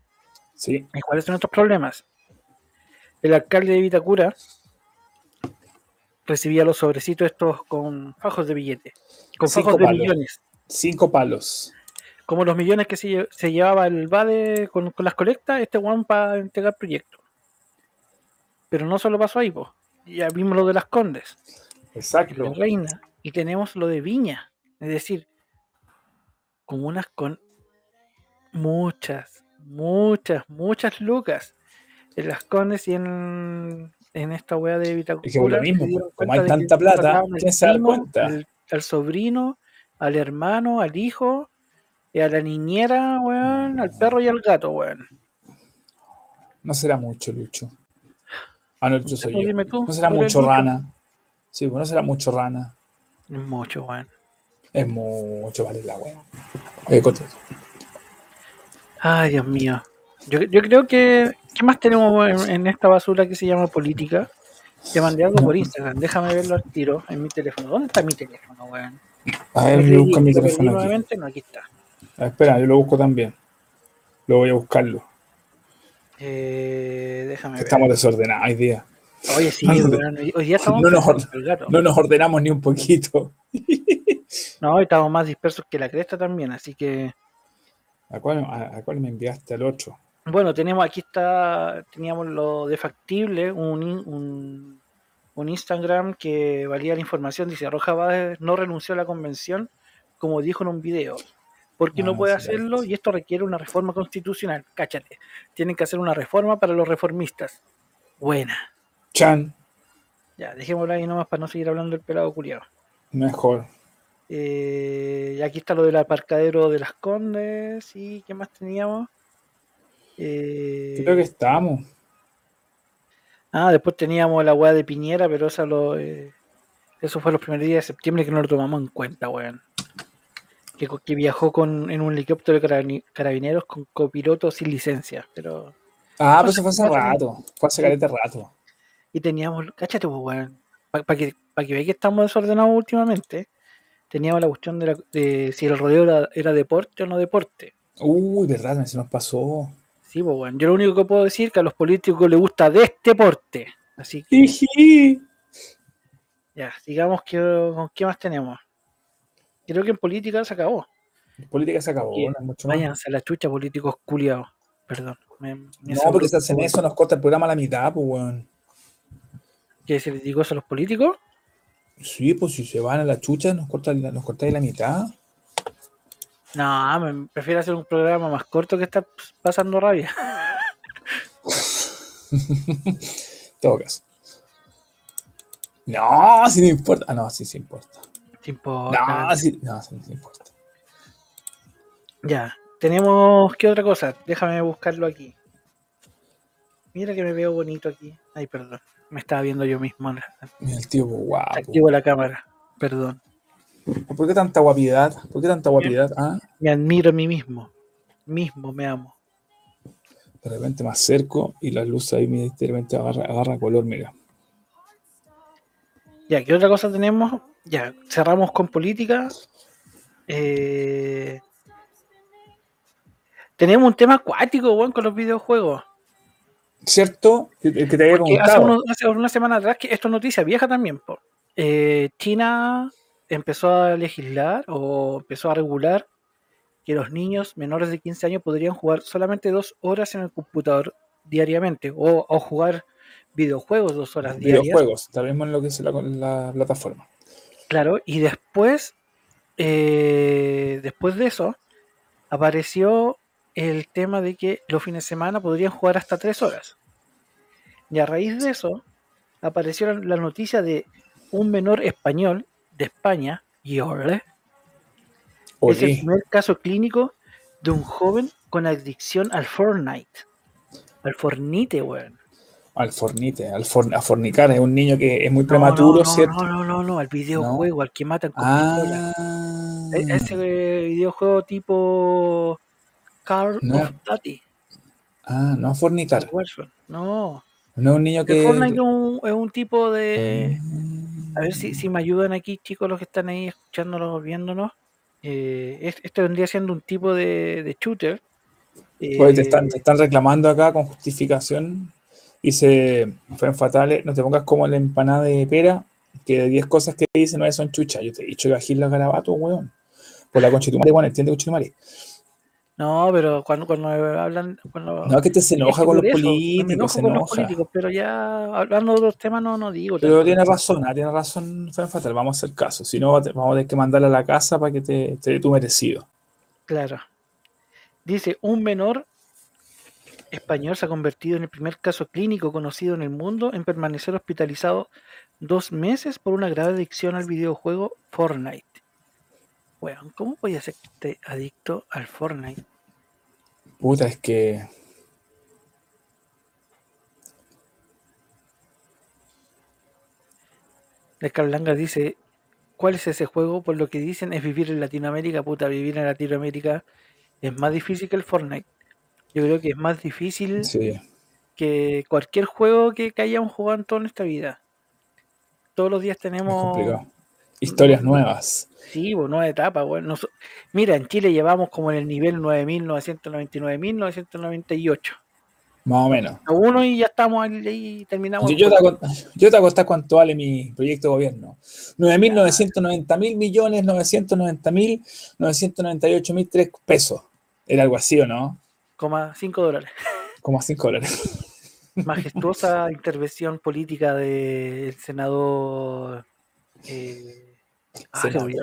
Sí, ¿Y cuáles son estos problemas? El alcalde de Vitacura recibía los sobrecitos estos con fajos de billetes, con Cinco fajos de millones, cinco palos. Como los millones que se, se llevaba el BADE con, con las colectas, este one para entregar proyectos. Pero no solo pasó ahí, po. ya vimos lo de las Condes, Exacto. de Reina, y tenemos lo de Viña, es decir, comunas con muchas, muchas, muchas lucas en las Condes y en, en esta wea de Vitacura. Es que lo mismo, como hay tanta plata, ¿quién se da primo, cuenta? al- al sobrino, al hermano, al hijo, y a la niñera, weón, al perro y al gato, weón. No será mucho, Lucho. Ah, no, Lucho soy yo. tú, No será mucho Lucho. rana. Sí, pues no será mucho rana. Es mucho, weón. Es mucho, vale la wea. Oye, Coto, Ay, Dios mío. Yo, yo creo que. ¿Qué más tenemos en, en esta basura que se llama política? Te mandé algo por Instagram, déjame verlo al tiro en mi teléfono. ¿Dónde está mi teléfono, weón? A ver, busco mi teléfono aquí. no, aquí está. Ah, espera, yo lo busco también. Lo voy a buscarlo. Eh, déjame ver. Estamos desordenados hoy día. Oye, sí, No, hoy- día estamos no nos. No ordenamos ni un poquito. No, hoy estamos más dispersos que la cresta también, así que ¿A cuál, a, a cuál me enviaste al otro? bueno, tenemos aquí está, teníamos lo de factible, un, un Instagram que valía la información, dice Roja Báez no renunció a la convención, como dijo en un video, porque no Ah, puede hacerlo y esto requiere una reforma constitucional, cáchate, tienen que hacer una reforma para los reformistas. Buena. Chan, Ya, dejémoslo ahí nomás para no seguir hablando del pelado culiado. mejor. Eh, y aquí está lo del aparcadero de las Condes. ¿Y qué más teníamos? Eh, Creo que estamos. Ah, después teníamos la weá de Piñera, pero esa lo, eh, eso fue los primeros días de septiembre que no lo tomamos en cuenta, weón. Que, viajó con, en un helicóptero de carabineros con copiloto sin licencia. Pero Ah, pero eso fue hace rato. Fue hace caleta rato. Y teníamos, cáchate, pues, weón, para que, pa que veáis que estamos desordenados últimamente, teníamos la cuestión de, la- de si el rodeo era, era deporte o no deporte. Uy, verdad, se nos pasó. Sí, pues, weón, yo lo único que puedo decir es que a los políticos les gusta de este deporte. Así que, ya, sigamos que, con qué más tenemos. Creo que en política se acabó. Política se acabó, no mucho más. Váyanse a la chucha, políticos culiados. Perdón. me- me No, porque si hacen eso nos corta el programa a la mitad, pues, weón. ¿Qué se les digo eso a los políticos? Sí, pues si se van a la chucha nos cortan nos cortáis la mitad. No, me prefiero hacer un programa más corto que estar pasando rabia. [laughs] todo caso. No, si no importa. Ah, no, sí, sí importa. No importa. No, sí, no, sí, sí importa. Ya, tenemos, ¿qué otra cosa? Déjame buscarlo aquí. Mira que me veo bonito aquí. Ay, perdón. Me estaba viendo yo mismo. [laughs] Mira el tío, guapo. Activo la cámara. Perdón. ¿Por qué tanta guapidad? ¿Por qué tanta guapidad? Ah, Me admiro a mí mismo. Mismo me amo. de repente me acerco y la luz ahí de repente agarra, agarra color, mira. Ya, ¿qué otra cosa tenemos? Ya, cerramos con política. Eh, tenemos un tema acuático, weón, con los videojuegos. ¿Cierto? El que te había hace, unos- hace una semana atrás, que esto es noticia vieja también, po. Eh, China empezó a legislar o empezó a regular que los niños menores de 15 años podrían jugar solamente dos horas en el computador diariamente o, o jugar videojuegos dos horas diarias. Videojuegos, tal vez en lo que es la, la plataforma. Claro, y después, eh, después de eso, apareció el tema de que los fines de semana podrían jugar hasta tres horas. Y a raíz de eso, apareció la- noticia de un menor español de España, Yorle, es el primer caso clínico de un joven con adicción al Fortnite. Al Fornite, weón. Al fornite, al for- a fornicar, es un niño que es muy No, prematuro, no, no, ¿cierto? No, no, no, no, al videojuego, al que matan con pistola. Ah, E- Ese videojuego tipo Call No. of Duty. ah, no a fornicar. No. No es un niño El que. Fortnite es un, es un tipo de. Mm. A ver si, si me ayudan aquí, chicos, los que están ahí escuchándonos, viéndonos. Eh, es- este vendría siendo un tipo de, de shooter. Oye, te, Eh, están, te están reclamando acá con justificación. Dice, fue fatales, no te pongas como la empanada de pera, que de 10 cosas que dice 9 son chuchas. Yo te he dicho que agil la garabato, weón. Por la conchetumare, bueno, entiende. No, pero cuando, cuando hablan. Cuando, No, es que te se enoja que con los eso, políticos, se con los políticos, pero ya hablando de otros temas no, no digo. Pero tiene razón, ah, tiene razón, fue fatal, vamos a hacer caso. Si no, vamos a tener que mandarla a la casa para que te, te dé tu merecido. Claro. Dice, un menor español se ha convertido en el primer caso clínico conocido en el mundo en permanecer hospitalizado dos meses por una grave adicción al videojuego Fortnite. Weón, ¿cómo voy a ser adicto al Fortnite? Puta, es que. El Carlanga dice, ¿cuál es ese juego? Por lo que dicen es vivir en Latinoamérica, puta, vivir en Latinoamérica es más difícil que el Fortnite. Yo creo que es más difícil Sí. que cualquier juego que, que hayamos jugado en toda nuestra vida. todos los días tenemos. complicado. Historias nuevas. Sí, pues nueva etapa, bueno. Nos- mira, en Chile llevamos como en el nivel 9.999.998. Más o menos. A uno y ya estamos ahí, ahí terminamos. Yo, el yo te voy a cont- yo te voy a contar cuánto vale mi proyecto de gobierno. 9.990 mil millones, 990 mil, 998 mil tres pesos. Era algo así, ¿o no? Coma 5 dólares. Como a 5 dólares. Majestuosa [laughs] intervención política del senador. eh, ah, senador.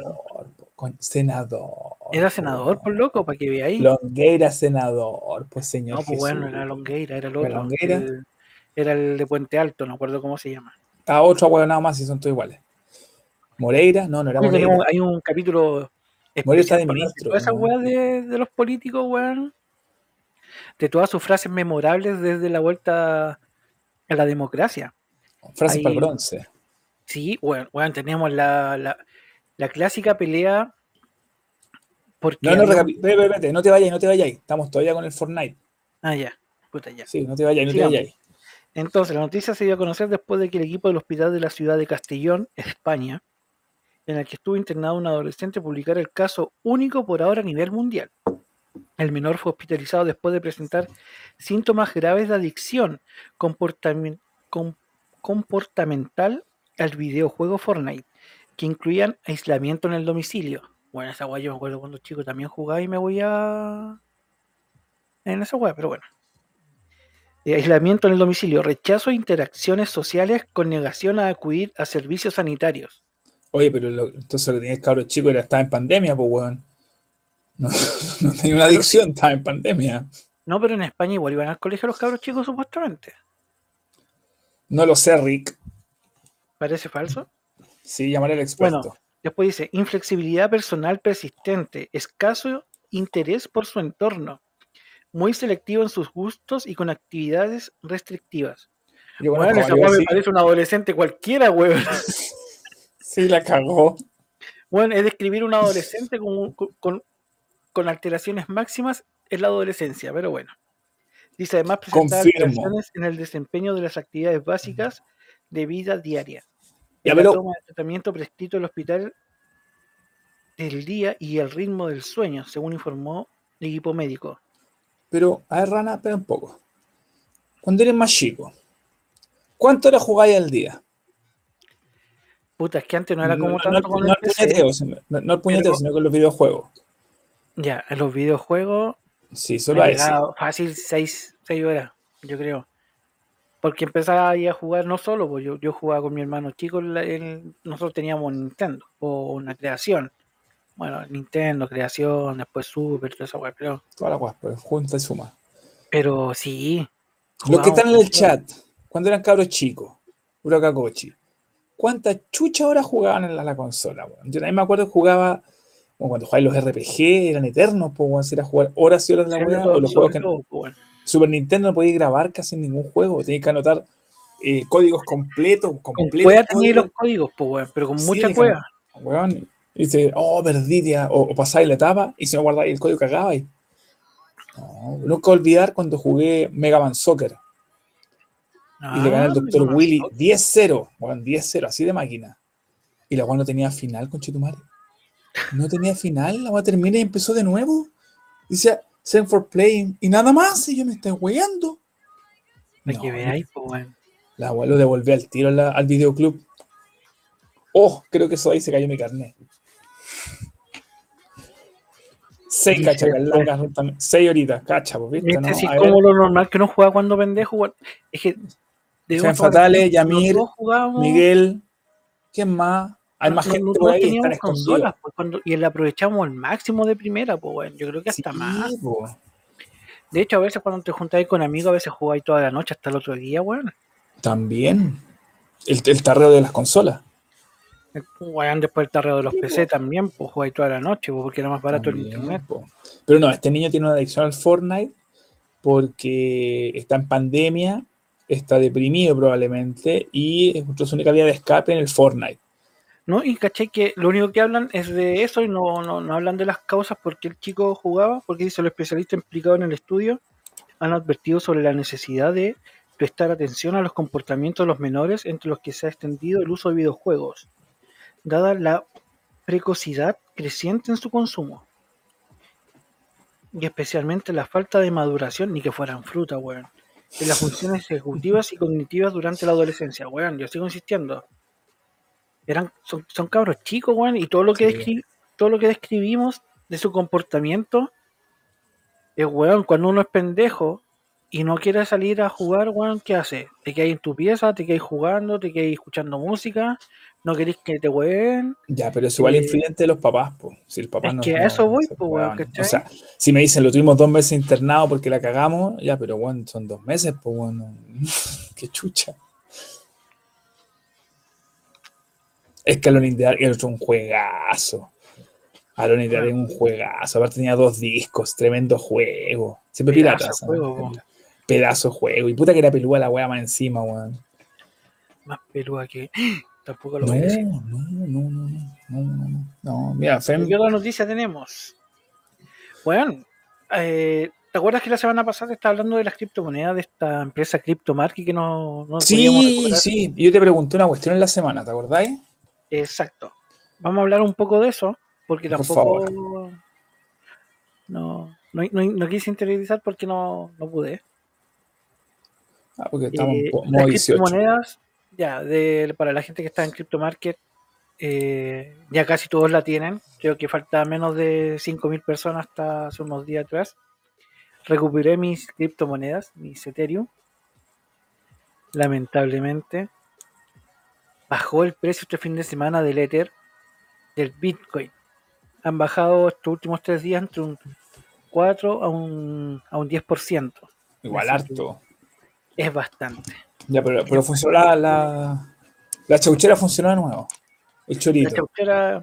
Era senador, por loco, para que veáis. Longueira, senador. Pues señor. No, pues bueno, era Longueira, era el ¿Era otro. Longueira? el- era el de Puente Alto, no acuerdo cómo se llama. Ah, otro nada más y son todos iguales. Moreira, no, no era Moreira. tenemos- hay un capítulo Moreira está de ministro, weas de, de los políticos, weón. De todas sus frases memorables desde la vuelta a la democracia. Frases para el bronce. Sí, weón, weón, tenemos la, la, la clásica pelea. Porque No, no, había- vete, vete, no te vayas, no te vayas. Estamos todavía con el Fortnite. Ah, ya. Puta, ya. Sí, no te vayas, no te vayas. Entonces, la noticia se dio a conocer después de que el equipo del hospital de la ciudad de Castellón, España, en el que estuvo internado un adolescente, publicara el caso único por ahora a nivel mundial. El menor fue hospitalizado después de presentar síntomas graves de adicción comportamen- com- comportamental al videojuego Fortnite, que incluían aislamiento en el domicilio. Bueno, esa guay yo me acuerdo cuando chico también jugaba y me voy a... en esa guay, pero bueno. Eh, aislamiento en el domicilio, rechazo de interacciones sociales con negación a acudir a servicios sanitarios. Oye, pero entonces lo que tenía el cabro chico era estaba en pandemia, pues weón. [laughs] No, no tenía una adicción, estaba en pandemia. No, pero en España igual iban al colegio los cabros chicos supuestamente. No lo sé, Rick. ¿Parece falso? Sí, llamaré al experto. Bueno. Después dice, inflexibilidad personal persistente, escaso interés por su entorno, muy selectivo en sus gustos y con actividades restrictivas. Yo Bueno, conozco esa me parece un adolescente cualquiera, weón. [laughs] Sí, la cagó. Bueno, es describir un adolescente con, con, con alteraciones máximas en la adolescencia, pero bueno. Dice además presentar alteraciones en el desempeño de las actividades básicas de vida diaria. Ya, la toma de tratamiento prescrito en el hospital el día y el ritmo del sueño, según informó el equipo médico. Pero, a ver, Rana, espera un poco. Cuando eres más chico, ¿cuánto horas jugáis al día? Puta, es que antes no era como no, tanto no, con el el PC. puñeteo, sino- no, no el puñeteo, Pero- sino con los videojuegos. Ya, en los videojuegos Sí, solo a eso. fácil 6 horas, yo creo. Porque empezaba ahí a jugar no solo, pues yo, yo jugaba con mi hermano chico, nosotros teníamos Nintendo o una creación. Bueno, Nintendo, creación, después Super, toda esa pero, Toda la guapa, pues, junta y suma. pero sí. Los que están en el chat, cuando eran cabros chicos, puro cacochi, ¿cuántas chuchas horas jugaban en la, la consola? weón? Yo también me acuerdo que jugaba, como cuando jugaban los RPG, eran eternos, pues, weón, era jugar horas y horas de la todo- o los juegos que bueno. Super Nintendo no podía grabar casi ningún juego, tenías que anotar eh, códigos completos, completos. tenía códigos, los códigos, pues, weón, pero con Sí, mucha cueva. weón, y dice, oh, perdí, tía", o, o pasáis la etapa, y si no guardáis el código cagabais. No, nunca olvidar cuando jugué Mega Man Soccer. Y le gané al Ah, Dr. no, Willy no. 10-0, weón, 10-0, así de máquina. Y la weá no tenía final, con Chetumare. No tenía final, la weá termina y empezó de nuevo. Dice, send for playing, y nada más, y yo me estoy weando. Para que No, veáis, pues, weón. La weá lo devolví al tiro a la- al videoclub. Oh, creo que eso ahí se cayó mi carnet. Seis cachacalacas, seis horitas, cacha, pues, ¿viste? Este no? sí A como lo normal que uno juega cuando pendejo. Es que. Fatales, Yamir, Miguel, ¿quién más? Hay más no- gente no- teníamos consolas, pues, cuando- y la aprovechamos al máximo de primera, pues, weón. Yo creo que hasta Sí, más. po. De hecho, a veces cuando te juntáis con amigos, a veces jugáis toda la noche hasta el otro día, weón. También. El, el tarreo de las consolas. Weón, después el tarreo de los PC también, pues jugáis toda la noche, pues, porque era más barato el internet. po. Pero no, este niño tiene una adicción al Fortnite porque está en pandemia, está deprimido probablemente y encontró su única vía de escape en el Fortnite. ¿No? Y caché que lo único que hablan es de eso y no, no, no hablan de las causas porque el chico jugaba, porque dice los especialistas implicados en el estudio han advertido sobre la necesidad de prestar atención a los comportamientos de los menores entre los que se ha extendido el uso de videojuegos, dada la precocidad creciente en su consumo. Y especialmente la falta de maduración, ni que fueran fruta, weón, de las funciones ejecutivas y cognitivas durante la adolescencia, weón. Yo sigo insistiendo. Eran, son, son cabros chicos, weón, y todo lo que Sí. descri- todo lo que describimos de su comportamiento es, weón, cuando uno es pendejo y no quiere salir a jugar, weón, ¿qué hace? Te quedas en tu pieza, te quedas jugando, te quedas escuchando música, no querés que te weón. Ya, pero es igual Eh, influyente de los papás, po. Si el papá es no, que a no- eso voy, se po, weón, weón. ¿cachai? O sea, si me dicen lo tuvimos dos meses internado porque la cagamos, ya, pero bueno, son dos meses, pues bueno, [laughs] qué chucha. Es que Alone in the Dark era un juegazo. Alone in the Dark es un juegazo. Aparte tenía dos discos, tremendo juego. Siempre Pedazo pirata. de ¿sabes? juego, po. Pedazo juego. Y puta que era pelúa la wea más encima, weón. Más peluda que. [gasps] Tampoco lo No, no, no, no, no, no, no, no. No, mira, Fem, ¿Qué otra noticia tenemos? Bueno, eh, ¿te acuerdas que la semana pasada estaba hablando de las criptomonedas de esta empresa CryptoMarket que no, no Sí, sí. Yo te pregunté una cuestión en la semana, ¿te acordáis? Exacto. Vamos a hablar un poco de eso, porque Por tampoco. No, no, no, no quise interiorizar porque no, no pude. Ah, porque estamos en Eh, las modo 18. criptomonedas, ya, de, para la gente que está en CryptoMarket, eh, ya casi todos la tienen. Creo que falta menos de 5.000 personas hasta hace unos días atrás. Recuperé mis criptomonedas, mis Ethereum. Lamentablemente, bajó el precio este fin de semana del Ether, del Bitcoin. Han bajado estos últimos tres días entre un 4 a un, a un 10%. Igual harto. Es bastante. Ya, pero, pero funcionó la, la, la chauchera funcionó de nuevo. El La chorito. chauchera,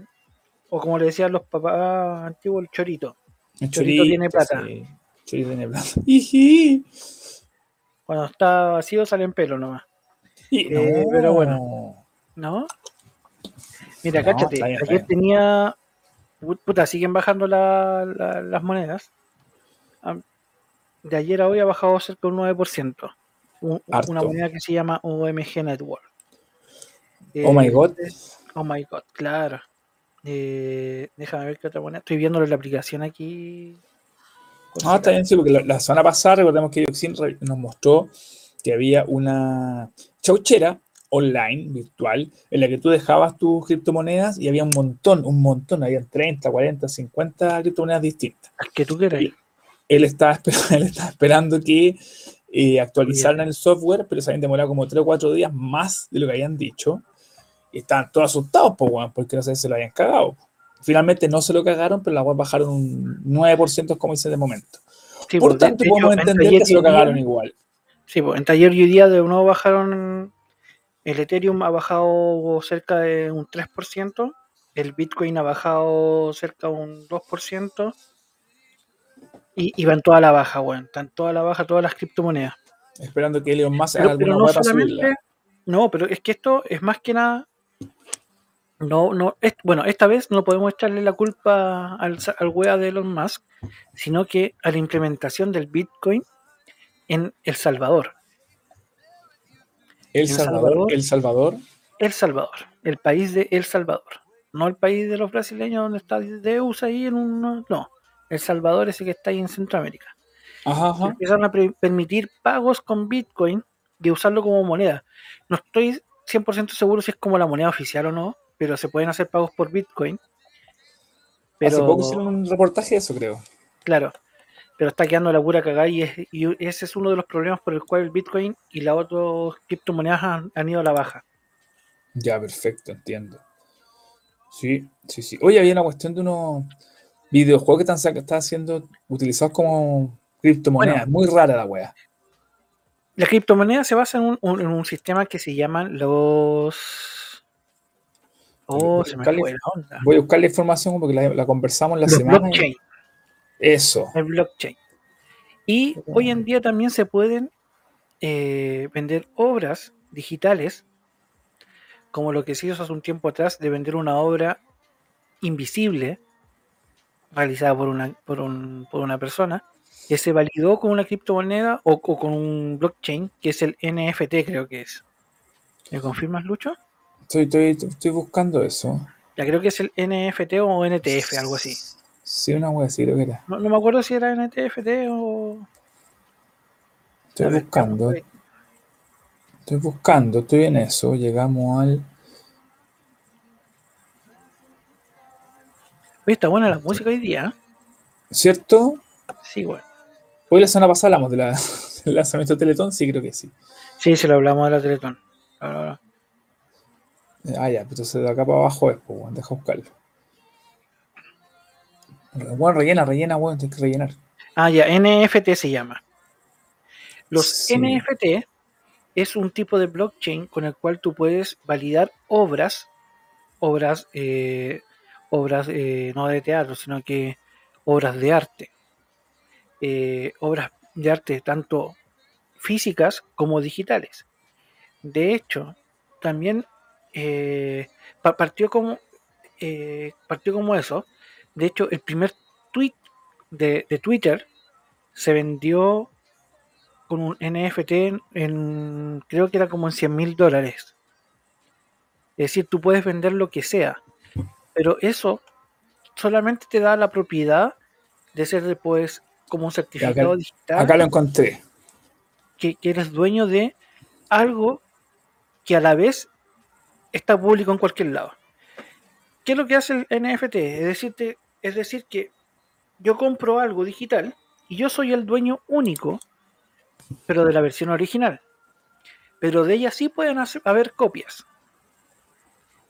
o como le decían los papás antiguos, el chorito. El chorito tiene plata. sí. Chorito tiene plata. [laughs] Cuando está vacío salen pelo nomás. Y- Eh, no. pero bueno. ¿No? Mira, No, cáchate, bien, ayer tenía. pu- Puta, siguen bajando la- la- las monedas. De ayer a hoy ha bajado cerca de un 9%. Un- una moneda que se llama OMG Network. Oh my Eh, god. Oh my god, claro. Eh, déjame ver qué otra moneda. Estoy viendo la aplicación aquí. Ah, está bien, sí, porque la, la semana pasada recordemos que Yoxin nos mostró que había una chauchera online, virtual, en la que tú dejabas tus criptomonedas y había un montón, un montón, había 30, 40, 50 criptomonedas distintas. Al que tú quieras. Él estaba, esper- [laughs] él estaba esperando que eh, actualizaran el software, pero se habían demorado como 3 o 4 días más de lo que habían dicho. Y estaban todos asustados, pues, weón, porque no sé si se lo habían cagado. Finalmente no se lo cagaron, pero la web bajaron un 9%, como dice de momento. Sí, Por pues, tanto, de podemos entender que se lo día- cagaron igual. Sí, pues, en taller y hoy día de nuevo bajaron. El Ethereum ha bajado cerca de un 3%. El Bitcoin ha bajado cerca de un 2%. Y, y van toda la baja, weón. Están toda la baja, todas las criptomonedas. Esperando que Elon Musk haga alguna no solamente. subirla. No, pero es que esto es más que nada. No, no, es- bueno, esta vez no podemos echarle la culpa al, al wea de Elon Musk, sino que a la implementación del Bitcoin en El Salvador. El El Salvador, Salvador. El Salvador. El Salvador, el país de El Salvador. No el país de los brasileños donde está Deus ahí en un. No, El Salvador ese que está ahí en Centroamérica. Ajá, ajá. Empezaron a permitir pagos con Bitcoin y usarlo como moneda. No estoy 100% seguro si es como la moneda oficial o no, pero se pueden hacer pagos por Bitcoin. Pero, Hace poco hicieron un reportaje de eso, creo. claro, pero está quedando la pura cagada y, es- y ese es uno de los problemas por el cual el Bitcoin y las otras criptomonedas han, han ido a la baja. Ya, perfecto, entiendo. Sí, sí, sí. Oye, había una cuestión de unos videojuegos que están, que están siendo utilizados como criptomonedas. Muy rara la wea. La criptomoneda se basa en un, un- en un sistema que se llaman los. Oh, se me fue la onda. Voy a buscar la información porque la, la conversamos la Los semana. y- blockchain. Eso. El blockchain. Y hoy en día también se pueden eh, vender obras digitales, como lo que se hizo hace un tiempo atrás de vender una obra invisible realizada por una, por un- por una persona que se validó con una criptomoneda o, o con un blockchain, que es el NFT, creo que es. ¿Me confirmas, Lucho? Estoy, estoy, estoy buscando eso. Ya creo que es el NFT o NTF, algo así. Sí, una wea así creo que era. No, no me acuerdo si era NTFT o. Estoy ver, buscando. Estoy buscando, estoy en eso. Llegamos al. Oye, está buena la música hoy día. ¿eh? ¿Cierto? Sí, bueno. Hoy la semana pasada hablamos de la- [laughs] del lanzamiento de Teletón, sí, creo que sí. Sí, se lo hablamos de la Teletón. Ah, ya, pues entonces de acá para abajo es, pues, bueno, deja buscarlo. Bueno, rellena, rellena, bueno, tienes que rellenar. Ah, ya, NFT se llama. Los Sí. NFT es un tipo de blockchain con el cual tú puedes validar obras, obras, eh, obras eh, no de teatro, sino que obras de arte. Eh, obras de arte tanto físicas como digitales. De hecho, también pa- partió como partió como eso. De hecho, el primer tweet de, de Twitter se vendió con un NFT en, en- creo que era como en 100 mil dólares. Es decir, tú puedes vender lo que sea, pero eso solamente te da la propiedad de ser después como un certificado digital Acá lo encontré. que, que eres dueño de algo que a la vez está público en cualquier lado. ¿Qué es lo que hace el NFT? Es, decirte, es decir, que yo compro algo digital y yo soy el dueño único, pero de la versión original. Pero de ella sí pueden hacer- haber copias.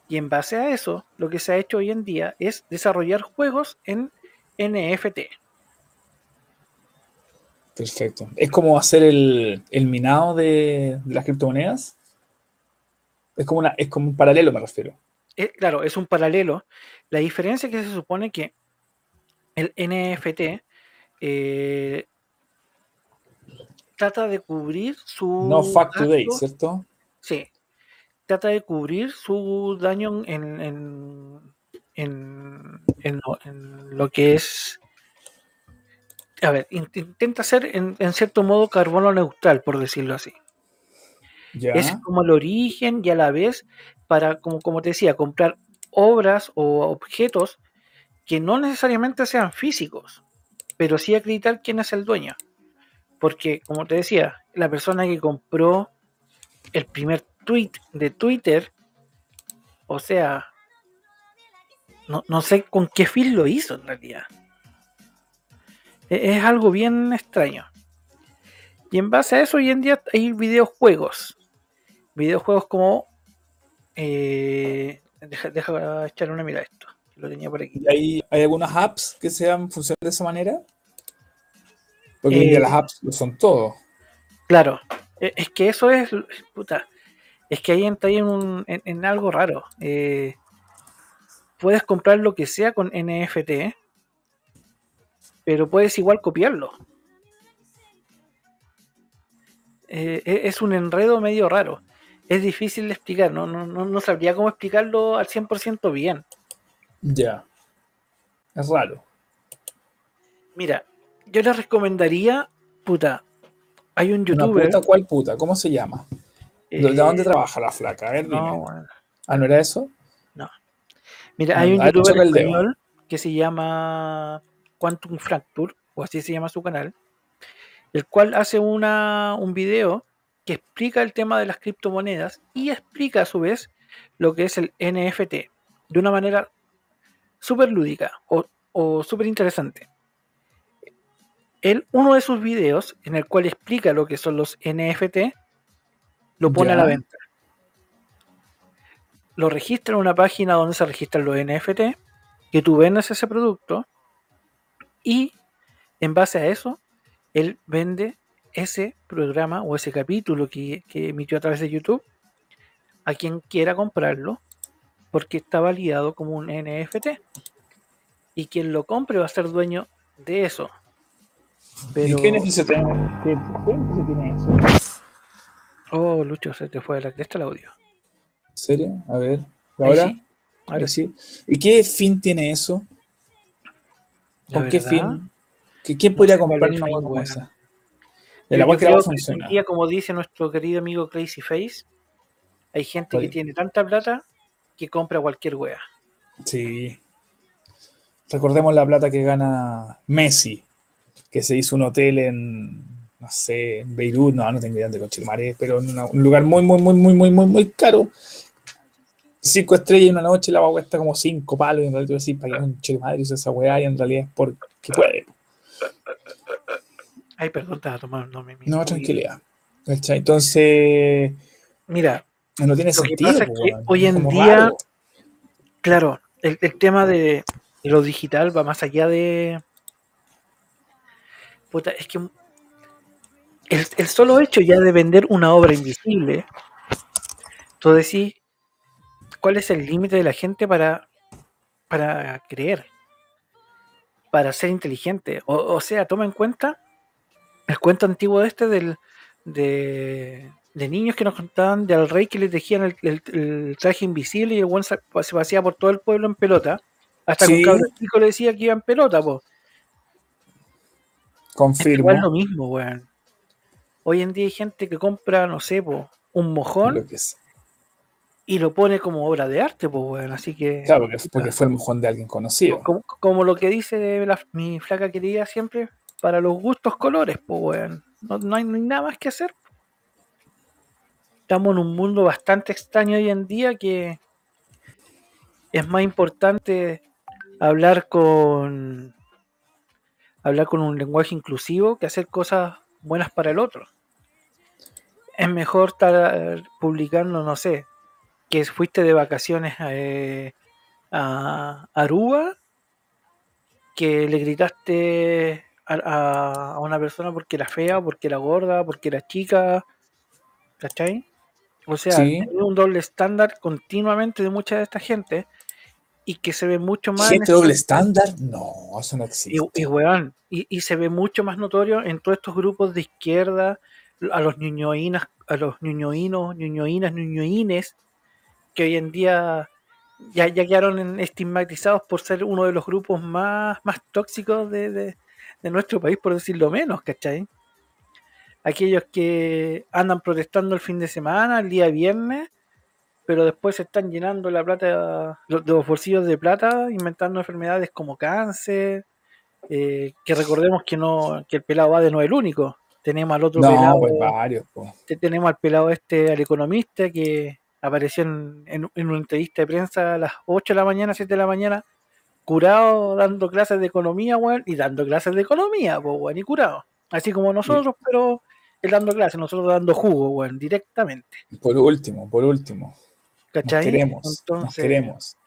Y en base a eso, lo que se ha hecho hoy en día es desarrollar juegos en NFT. Perfecto. Es como hacer el, el minado de, de las criptomonedas. Es como, una, es como un paralelo, me refiero. Eh, claro, es un paralelo. La diferencia es que se supone que el NFT eh, trata de cubrir su No fact today, ¿cierto? Sí, trata de cubrir su daño en, en, en, en lo, que es. A ver, in- intenta ser en, en cierto modo carbono neutral, por decirlo así. Ya. Es como el origen y a la vez para, como, como te decía, comprar obras o objetos que no necesariamente sean físicos, pero sí acreditar quién es el dueño. Porque, como te decía, la persona que compró el primer tweet de Twitter, o sea, no, no sé con qué fin lo hizo en realidad. E- Es algo bien extraño. Y en base a eso, hoy en día hay videojuegos. Videojuegos como. eh, deja, deja echar una mirada a esto. Que Lo tenía por aquí. ¿Y hay, hay algunas apps que sean funcionan de esa manera? Porque hoy día Eh, las apps lo son todo. Claro, e- es que eso es. Puta, es que ahí entra ahí en, un- en- en algo raro. Eh, puedes comprar lo que sea con NFT, pero puedes igual copiarlo. Eh, e- es un enredo medio raro. Es difícil de explicar, no, no, no, no sabría cómo explicarlo al 100% bien. Ya. Es raro. Mira, yo les recomendaría, puta, hay un ¿Una youtuber. puta? ¿Cuál puta? ¿Cómo se llama? ¿De eh, dónde trabaja la flaca? A ver, dime. no, bueno. Ah, ¿no era eso? Mira, Ah, hay un youtuber español que se llama Quantum Fracture, o así se llama su canal, el cual hace una, un video que explica el tema de las criptomonedas y explica a su vez lo que es el NFT de una manera súper lúdica o, o súper interesante. Él, uno de sus videos en el cual explica lo que son los NFT, lo pone a la venta. Lo registra en una página donde se registran los NFT, que tú vendes ese producto y en base a eso, él vende ese programa o ese capítulo que, que emitió a través de YouTube a quien quiera comprarlo porque está validado como un NFT. Y quien lo compre va a ser dueño de eso. Pero... ¿Y qué beneficio tiene, qué, qué tiene eso? Oh, Lucho, se te fue de la cresta el audio. ¿En serio? A ver. ¿Ahora? sí, ahora sí. ¿Y qué fin tiene eso? ¿Con qué fin? ¿Quién podría comprar una fin, como esa? El agua que la creo va a que hoy funcionar. día, como dice nuestro querido amigo Crazy Face, hay gente que tiene tanta plata que compra cualquier wea. Sí. Recordemos la plata que gana Messi, que se hizo un hotel en, no sé, en Beirut, no, no tengo idea de Conchilmaré, pero en una- un lugar muy, muy, muy, muy, muy, muy, muy caro. Cinco estrellas en una noche, la agua cuesta como cinco palos, y en realidad tú decís, para que un madre hizo esa weá, y en realidad es porque puede. Ay, perdón, estaba tomando mi mi- No, mi- tranquilidad. ¿Cachai? Entonces, Mira, no tiene Lo que sentido. pasa es po, que hoy en día- raro. claro, el, el tema de, de lo digital va más allá de. Puta, es que el, el solo hecho ya de vender una obra invisible, tú decís, ¿cuál es el límite de la gente para, para creer? Para ser inteligente. O, o sea, toma en cuenta el cuento antiguo este del, de, de niños que nos contaban de al rey que les tejían el, el- el traje invisible y el buen se, se paseaba por todo el pueblo en pelota. Hasta que un cabrón chico le decía que iba en pelota, po. Confirmo. Igual lo mismo, weón. Hoy en día hay gente que compra, no sé, po, un mojón Lo que es. y lo pone como obra de arte, pues, weón. Así que, Claro, porque, porque fue el mojón de alguien conocido. como, como lo que dice la- mi flaca querida siempre, para los gustos colores, pues, weón. No, no hay, no hay nada más que hacer. Estamos en un mundo bastante extraño hoy en día que es más importante hablar con hablar con un lenguaje inclusivo que hacer cosas buenas para el otro. Es mejor estar publicando, no sé, que fuiste de vacaciones eh, a Aruba, que le gritaste a, a- a una persona porque era fea, porque era gorda, porque era chica, ¿cachai? O sea, Sí. un doble estándar continuamente de mucha de esta gente y que se ve mucho más... en ¿Gente doble estándar? No, eso no y, existe. y, weón, y, y se ve mucho más notorio en todos estos grupos de izquierda, a los ñuñoínas, a los ñuñoínos, ñuñoínas, ñuñoínes, que hoy en día ya, ya quedaron estigmatizados por ser uno de los grupos más, más tóxicos de, de- de nuestro país, por decirlo menos, ¿cachai? Aquellos que andan protestando el fin de semana, el día viernes, pero después se están llenando la plata, los, los bolsillos de plata, inventando enfermedades como cáncer, eh, que recordemos que no que el pelado va de no es el único. Tenemos al otro No, pelado, pues varios. tenemos al pelado este, al economista, que apareció en, en- en una entrevista de prensa a las 8 de la mañana, 7 de la mañana, curado, dando clases de economía, weón, y dando clases de economía, pues, weón, y curado. Así como nosotros, pero él dando clases, nosotros dando jugo, weón, directamente. Por último, por último. Nos ¿Cachai? queremos, nos queremos.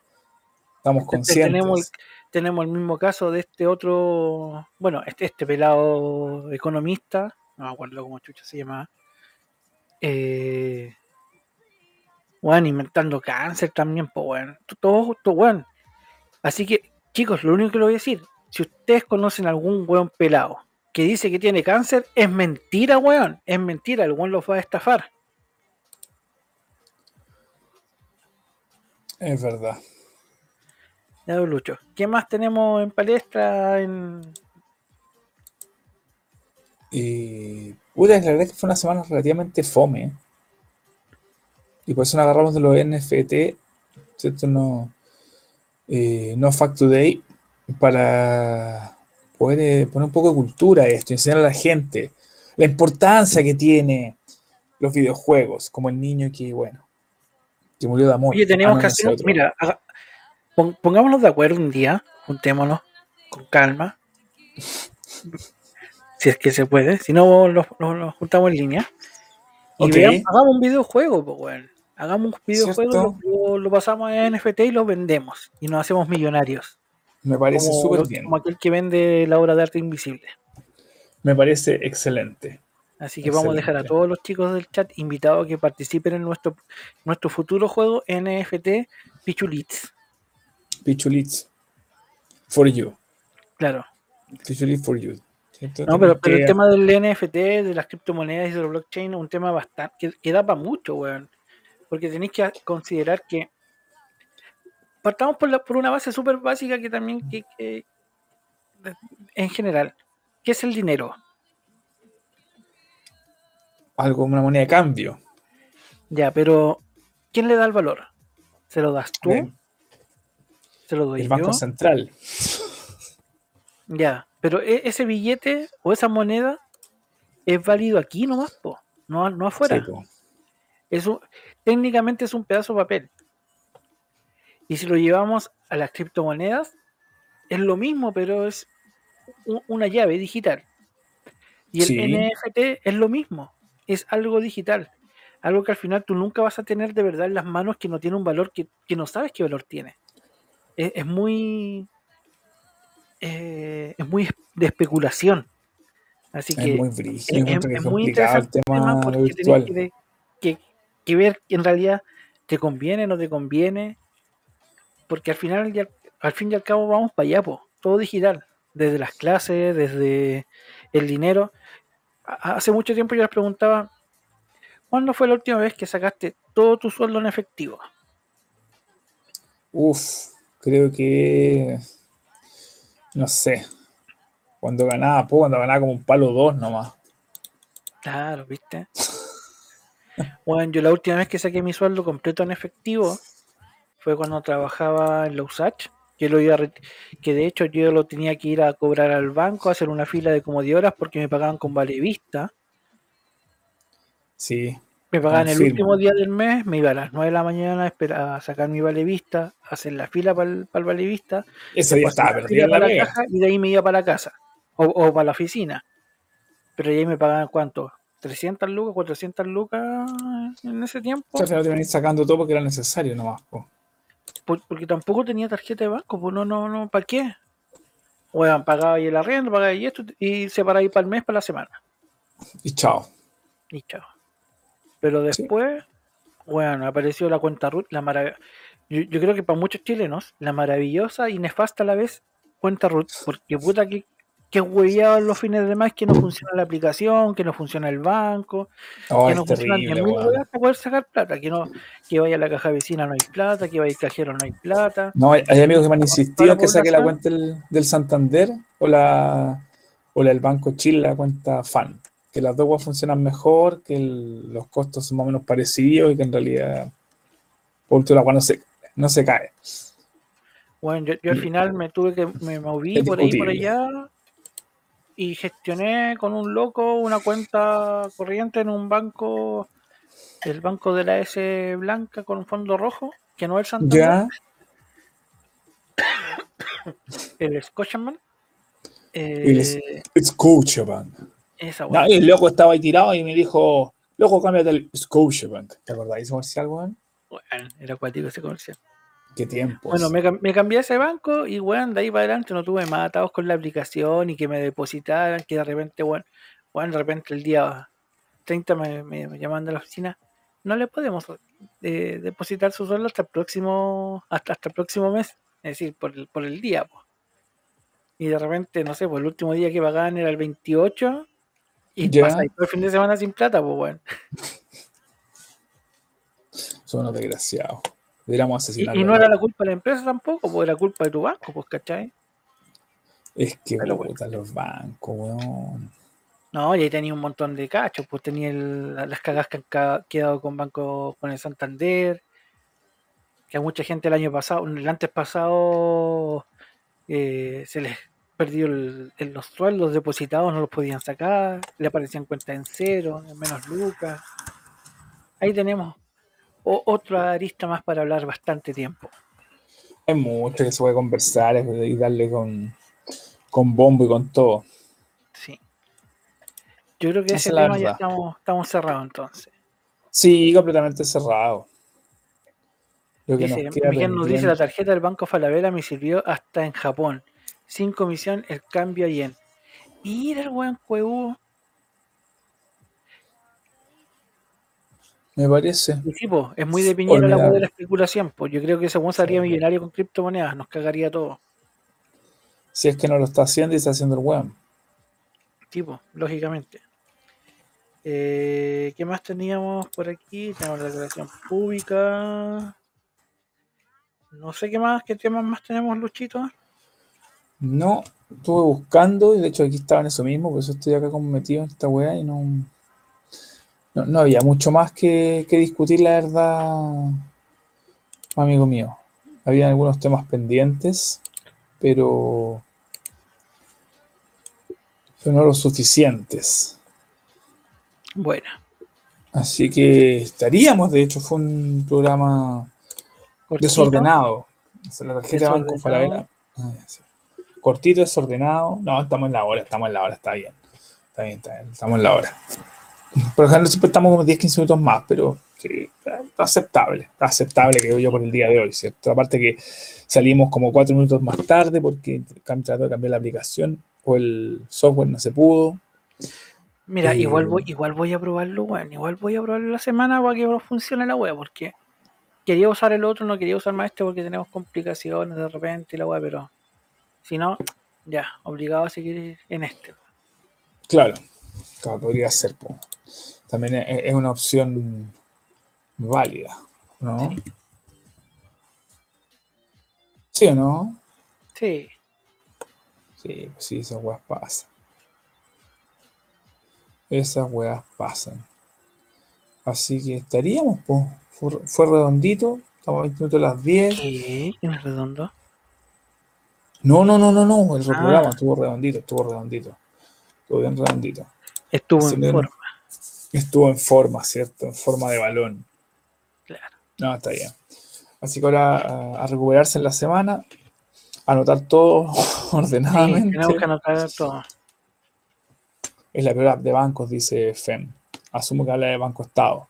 Estamos Este- conscientes. Tenemos, tenemos el mismo caso de este otro, bueno, este, este pelado economista, no me acuerdo cómo chucha se llama. Eh, bueno, inventando cáncer también, pues bueno, todo, todo bueno. Así que, chicos, lo único que le voy a decir, si ustedes conocen algún weón pelado que dice que tiene cáncer, es mentira, weón, es mentira, el weón lo fue a estafar. Es verdad. Ya, Lucho. ¿Qué más tenemos en palestra? En... Y. Puta, la verdad es que fue una semana relativamente fome. Y por eso nos agarramos de los NFT, ¿cierto? No, eh, no Fact Today, para poder poner un poco de cultura a esto, enseñar a la gente la importancia que tiene los videojuegos, como el niño que, bueno, que murió de amor. Oye, tenemos Ah, no, que hacer, otro. mira, haga- pongámonos de acuerdo un día, juntémonos con calma, [laughs] si es que se puede, si no nos, nos- nos juntamos en línea y veamos- hagamos un videojuego, pues weón. Hagamos un videojuego, lo, lo- lo pasamos a NFT y lo vendemos y nos hacemos millonarios. Me parece súper bien. como aquel que vende la obra de arte invisible. Me parece excelente. Así que vamos a dejar a todos los chicos del chat invitados a que participen en nuestro, nuestro futuro juego NFT Pichulits. Pichulits. For you. Claro. Pichulits for you. ¿Cierto? No, pero, pero el tema del NFT, de las criptomonedas y de los blockchain es un tema bastante que, que da para mucho, weón. Porque tenéis que considerar que partamos por, la- por una base súper básica que también que, que- en general ¿qué es el dinero? Algo, una moneda de cambio. Ya, pero ¿quién le da el valor? ¿Se lo das tú? Bien. ¿Se lo doy El yo? Banco Central. Ya, pero e- ese billete o esa moneda es válido aquí nomás, po, no, no afuera. Sí. Es un- técnicamente es un pedazo de papel. Y si lo llevamos a las criptomonedas, es lo mismo, pero es una llave digital. Y el Sí. NFT es lo mismo, es algo digital. Algo que al final tú nunca vas a tener de verdad en las manos que no tiene un valor que, que no sabes qué valor tiene. Es, es muy. eh, es muy de especulación. Así que Es muy brígido, es, es es muy interesante el tema porque virtual. que, que- que ver que en realidad te conviene, no te conviene, porque al final y al, al fin y al cabo vamos para allá, po, todo digital, desde las clases, desde el dinero. Hace mucho tiempo yo les preguntaba, ¿cuándo fue la última vez que sacaste todo tu sueldo en efectivo? Uf, creo que. No sé. Cuando ganaba poco, cuando ganaba como un palo dos nomás. Claro, ¿viste? [laughs] Bueno, yo la última vez que saqué mi sueldo completo en efectivo fue cuando trabajaba en la USACH, que, lo iba a que de hecho yo lo tenía que ir a cobrar al banco, a hacer una fila de como de horas porque me pagaban con vale vista. Sí, Me pagaban el Confirmo. último día del mes, me iba a las 9 de la mañana a, esperar, a sacar mi vale vista, a hacer la fila para el, vale vista, ese día estaba perdida la para la caja y de ahí me iba para la casa o, o para la oficina. Pero ahí me pagaban cuánto? 300 lucas, 400 lucas en ese tiempo. O sea, te venís sacando todo porque era necesario nomás. po. Por- porque tampoco tenía tarjeta de banco, pues no, no, no, ¿para qué? Bueno, pagaba ahí el arriendo, pagaba ahí esto y se para ahí para el mes, para la semana. Y chao. Y chao. Pero Sí. después, bueno, apareció la cuenta RUT, la marav- yo, yo creo que para muchos chilenos, la maravillosa y nefasta a la vez cuenta RUT, porque puta que, que hueveaban los fines de mes que no funciona la aplicación, que no funciona el banco, Oh, que no funcionan 10.000 weón. weas para poder sacar plata, que no, que vaya a la caja vecina no hay plata, que vaya al cajero no hay plata. No, hay, hay amigos que me han insistido en que saque la cuenta del, del Santander o la, o la del Banco Chile, la cuenta FAN. Que las dos funcionan mejor, que el- los costos son más o menos parecidos y que en realidad, por último, la no se, no se cae. Bueno, yo, yo al final me tuve que, me moví por ahí, por allá y gestioné con un loco una cuenta corriente en un banco, el banco de la S blanca con un fondo rojo, que no es el Santander, Ya, [coughs] el Scotiabank. Eh, Scotiabank. No, weá. y el loco estaba ahí tirado y me dijo, loco, cámbiate al Scotiabank. ¿Te acordáis de ese comercial, weón? Weón, era acuático ese comercial. Qué tiempo. Bueno, me, cam- me cambié a ese banco y, weón, de ahí para adelante no tuve más atados con la aplicación y que me depositaran, que de repente, weón, weón, de repente el día 30 me, me, me llaman de la oficina. No le podemos eh, depositar su sueldo hasta el próximo hasta, hasta el próximo mes, es decir, por el, por el día. po. Y de repente, no sé, pues el último día que pagaban era el 28 y Ya. pasáis todo el fin de semana sin plata, pues, weón. [laughs] Son unos desgraciados. Deberíamos Y, no era la culpa de la empresa tampoco, pues era culpa de tu banco, pues, ¿cachai? Es que Pero bueno. puta, los bancos, weón. No, y ahí tenía un montón de cachos, pues tenía el- las cagas que han quedado con Banco, con el Santander, que a mucha gente el año pasado, el antes pasado, eh, se les perdió el- el- los sueldos depositados, no los podían sacar, le aparecían cuentas en cero, en menos lucas. Ahí tenemos o- otra arista más para hablar bastante tiempo. Hay mucho que se puede conversar y darle con, con bombo y con todo. Sí. Yo creo que ese es tema ya estamos, estamos cerrados entonces. Sí, completamente cerrado. Lo que Dice, nos Miguel nos dice la tarjeta del Banco Falabella me sirvió hasta en Japón. Sin comisión el cambio a yen. Mira el weón cuevo. Me parece. Y sí, po, es muy de piñera la de la especulación. Pues yo creo que ese sería millonario con criptomonedas, nos cagaría todo. Si es que no lo está haciendo y está haciendo el weón. Tipo, lógicamente. Eh, ¿Qué más teníamos por aquí? Tenemos la declaración pública. No sé qué más, qué temas más tenemos, Luchito. No, estuve buscando y de hecho aquí estaba en eso mismo, por eso estoy acá como metido en esta weá y no, no, no había mucho más que, que discutir, la verdad, amigo mío. Había algunos temas pendientes, pero, pero no los suficientes. Bueno, Así que estaríamos, de hecho, fue un programa cortito. desordenado. La tarjeta de banco. Falabella. ah. Cortito, desordenado. No, estamos en la hora, estamos en la hora, está bien. Está bien, está bien, estamos en la hora. Por ejemplo, siempre estamos como 10, 15 minutos más, pero está aceptable. Está aceptable, creo yo, por el día de hoy, ¿cierto? Aparte que salimos como 4 minutos más tarde porque trató de cambiar la aplicación o el software no se pudo. Mira, Eh, igual voy, igual voy a probarlo, weón. Igual voy a probarlo la semana para que funcione la web, porque quería usar el otro, no quería usar más este porque tenemos complicaciones de repente y la web, pero si no, ya, obligado a seguir en este. Claro, claro, podría ser. po. También es, es una opción válida, ¿no? Sí. ¿Sí o no? Sí, Sí, pues sí, esas weas pasan. Esas weas pasan. Así que estaríamos, pues. Fue, fue redondito. Estamos a 20 minutos a las 10. ¿qué? ¿Quién es redondo? No, no, no, no, no. El Ah. programa estuvo redondito, estuvo redondito. Estuvo bien redondito. Estuvo Sí, en forma, Estuvo en forma, ¿cierto? En forma de balón. claro. No, está bien. Así que ahora a, a recuperarse en la semana, anotar todo [laughs] Sí, ordenadamente. tenemos que anotar todo. Es la peor app de bancos, dice FEM. Asumo que habla de Banco Estado.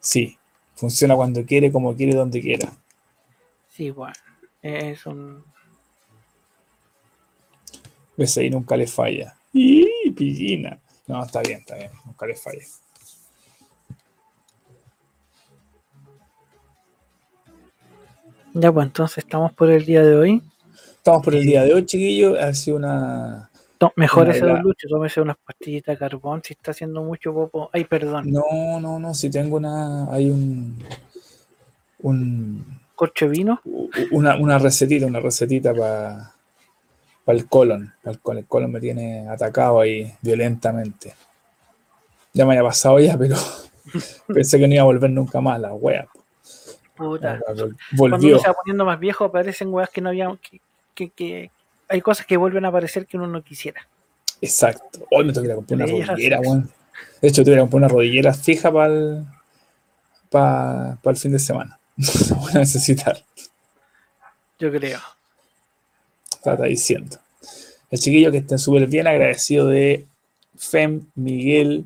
Sí, funciona cuando quiere, como quiere, donde quiera. Sí, bueno, es un... BCI nunca le falla. ¡Y pillina! No, está bien, está bien, nunca le falla. Ya, pues entonces estamos por el día de hoy. Estamos por el día de hoy, chiquillos. Ha sido una. Mejor ese helada. don Lucho, tómese unas pastillitas de carbón si está haciendo mucho popo. Ay, perdón, No, no, no. Si tengo una. Hay un. un corcho vino. una, una recetita, una recetita para el colon. Para el colon. El colon me tiene atacado ahí violentamente. Ya me había pasado ya, pero [laughs] pensé que no iba a volver nunca más la wea. Puta. Cuando uno se va poniendo más viejo aparecen weas que no había... Que, que, que- Hay cosas que vuelven a aparecer que uno no quisiera. Exacto. Hoy me tengo que ir a comprar una rodillera, weón. De hecho, tuve que comprar una rodillera fija para el, para, el fin de semana. [laughs] La voy a necesitar. Yo creo. Está diciendo. El chiquillo que estén súper bien agradecido de Fem, Miguel,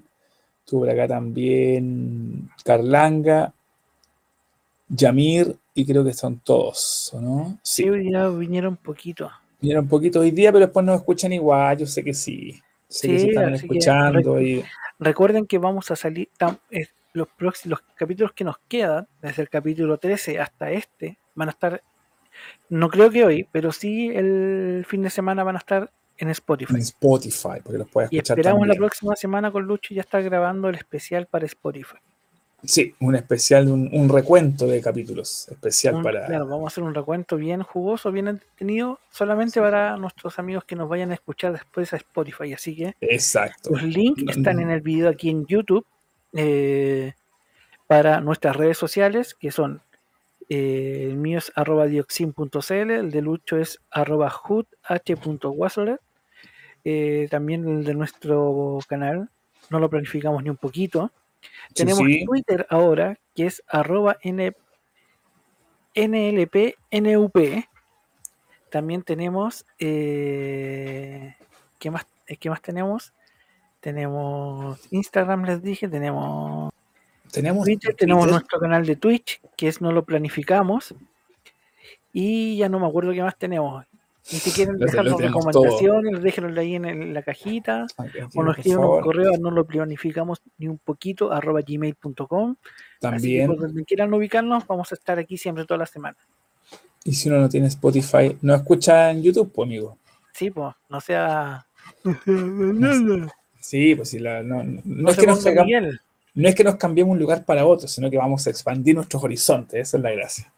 tuvo por acá también Carlanga, Yamir, y creo que son todos, ¿o ¿no? Sí, Sí, hoy día vinieron poquito. vinieron un poquito hoy día, pero después nos escuchan igual, yo sé que sí. Sé que Sí, se están que escuchando y Recuerden que vamos a salir tam- eh, los próximos los capítulos que nos quedan, desde el capítulo 13 hasta este, van a estar, no creo que hoy, pero sí el fin de semana van a estar en Spotify. en Spotify, porque los puedes Y escuchar esperamos la próxima semana con Lucho ya estar grabando el especial para Spotify. Sí, un especial, un, un recuento de capítulos especial Un- para... Claro, vamos a hacer un recuento bien jugoso, bien entretenido, solamente para nuestros amigos que nos vayan a escuchar después a Spotify. Así que Exacto. los links están en el video aquí en YouTube eh, para nuestras redes sociales, que son eh, el mío es arroba dioxin.cl, el de Lucho es arroba h.wasler, eh, también el de nuestro canal, no lo planificamos ni un poquito. Sí, Tenemos sí. Twitter ahora, que es arroba N- NLPNUP. También tenemos. eh, ¿qué, más, eh, ¿Qué más tenemos? Tenemos Instagram, les dije. Tenemos Tenemos Twitter. Tenemos Twitter. nuestro canal de Twitch, que es No Lo Planificamos. Y ya no me acuerdo qué más tenemos. Y si quieren dejarnos recomendaciones, déjenlo ahí en, el- en la cajita. Aquí, O nos escriben un correo no lo planificamos ni un poquito arroba gmail.com. Así que También. donde quieran ubicarnos, vamos a estar aquí siempre toda la semana. Y si uno no tiene Spotify, no escucha en YouTube, pues amigo. Sí, pues, no sea. [laughs] Sí, pues sí, la- no, no- no es que nos Miguel. No es que nos cambiemos un lugar para otro, sino que vamos a expandir nuestros horizontes, esa es la gracia.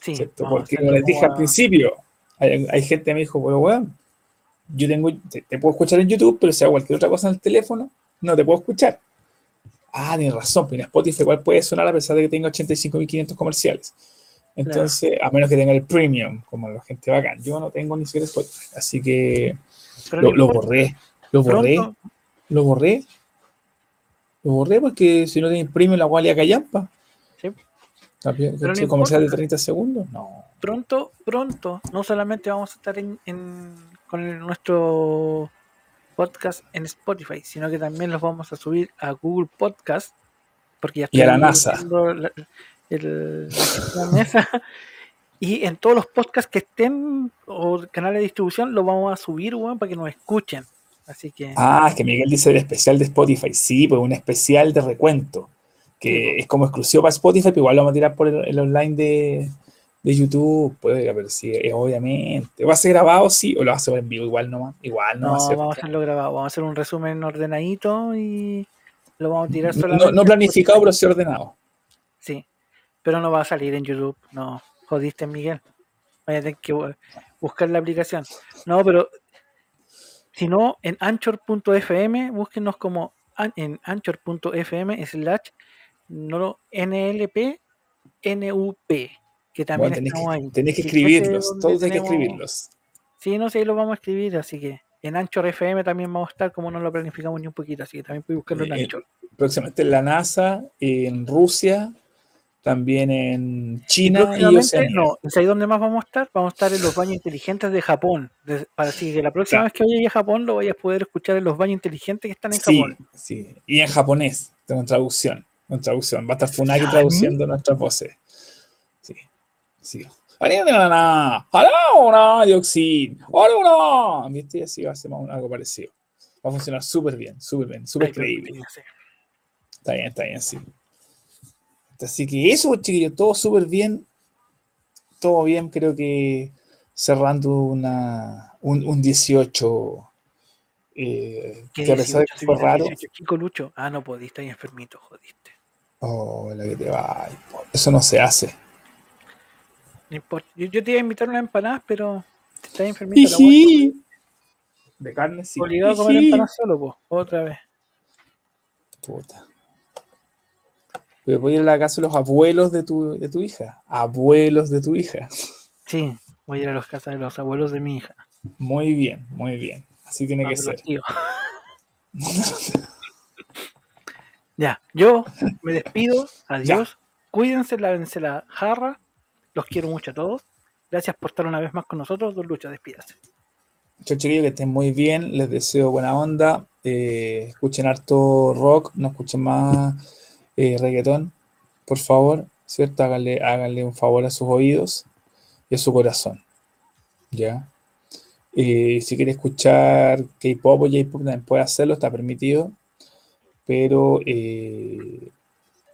Sí, ¿cierto? a Porque como les dije como al a- principio, hay, hay gente que me dijo, pero weón, yo tengo, te, puedo escuchar en YouTube, pero si hago cualquier otra cosa en el teléfono, no te puedo escuchar. Ah, tienes razón, pero en Spotify igual puede sonar a pesar de que tenga 85.500 comerciales. Entonces, a menos que tenga el premium, como la gente bacán. Yo no tengo ni siquiera Spotify, así que lo, borré, lo borré, lo borré, lo borré porque si no tenés premium la gualia callampa. Sí. ¿El comercial de 30 segundos? No. Pronto, pronto, no solamente vamos a estar en, con nuestro podcast en Spotify, sino que también los vamos a subir a Google Podcast, porque ya y a la NASA. y en todos los podcasts que estén o canales de distribución los vamos a subir, para que nos escuchen. Así que. Ah, es que Miguel dice el especial de Spotify. Sí, pues un especial de recuento. Que es como exclusivo para Spotify, pero igual lo vamos a tirar por el, online de, YouTube. Puede ver sí, obviamente. ¿Va a ser grabado? Sí, o lo va a hacer en vivo igual nomás. Igual no, no vamos a hacerlo grabado. Vamos a hacer un resumen ordenadito y lo vamos a tirar solamente. No, no planificado, pero sí ordenado. Sí, pero no va a salir en YouTube. No, jodiste, Miguel. Vaya a tener que buscar la aplicación. No, pero si no, en anchor.fm, búsquenos como en anchor.fm slash no, NLP NUP, que también bueno, estamos ahí. Tenéis que escribirlos, todos hay que escribirlos. Sí, no sé, los vamos a escribir, así que en Anchor FM también vamos a estar, como no lo planificamos ni un poquito, así que también puedes buscarlo en eh, Anchor. próximamente en la NASA, en Rusia, también en China y, Oceanía. No, ahí donde más vamos a estar? Vamos a estar en los baños inteligentes de Japón. para así que la próxima vez que vaya a Japón lo vayas a poder escuchar en los baños inteligentes que están en Japón. Sí, y en japonés, con traducción. Con traducción. Va a estar Funaki traduciendo nuestras voces. Sí, sí. ¡Hola, dioxin! ¡Hola, ¿Viste? Así va a ser algo parecido. Va a funcionar súper bien, súper bien, súper creíble. Está bien, está bien, sí. Así que eso, chiquillos, todo súper bien. Todo bien, creo que cerrando una, un, un 18. Eh, que a pesar de que fue raro. chico Lucho. Ah, no podiste, ahí enfermito, jodiste. Oh, la que te va. Eso no se hace. No importa. Yo, te iba a invitar una empanada, pero estás enfermito. Sí. De carne, sí. Obligado a comer empanadas solo, pues, otra vez. Puta. Pero voy a ir a la casa de los abuelos de tu, de tu hija. Abuelos de tu hija. Sí, voy a ir a las casas de los abuelos de mi hija. Muy bien, muy bien. Así tiene que ser. [laughs] ya, yo me despido. Adiós. Cuídense, lávense la jarra. Los quiero mucho a todos. Gracias por estar una vez más con nosotros. Don Lucha, despídase. Chao, chiquillos, que estén muy bien. Les deseo buena onda. Eh, escuchen harto rock, no escuchen más eh, reggaetón, por favor, ¿cierto? Háganle, un favor a sus oídos y a su corazón, ¿ya? Eh, si quiere escuchar K-pop o J-pop puede hacerlo, está permitido, pero eh,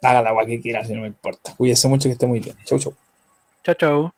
haga que quiera, si no me importa. Cuídese mucho que esté muy bien. Chau, chau. Chau, chau.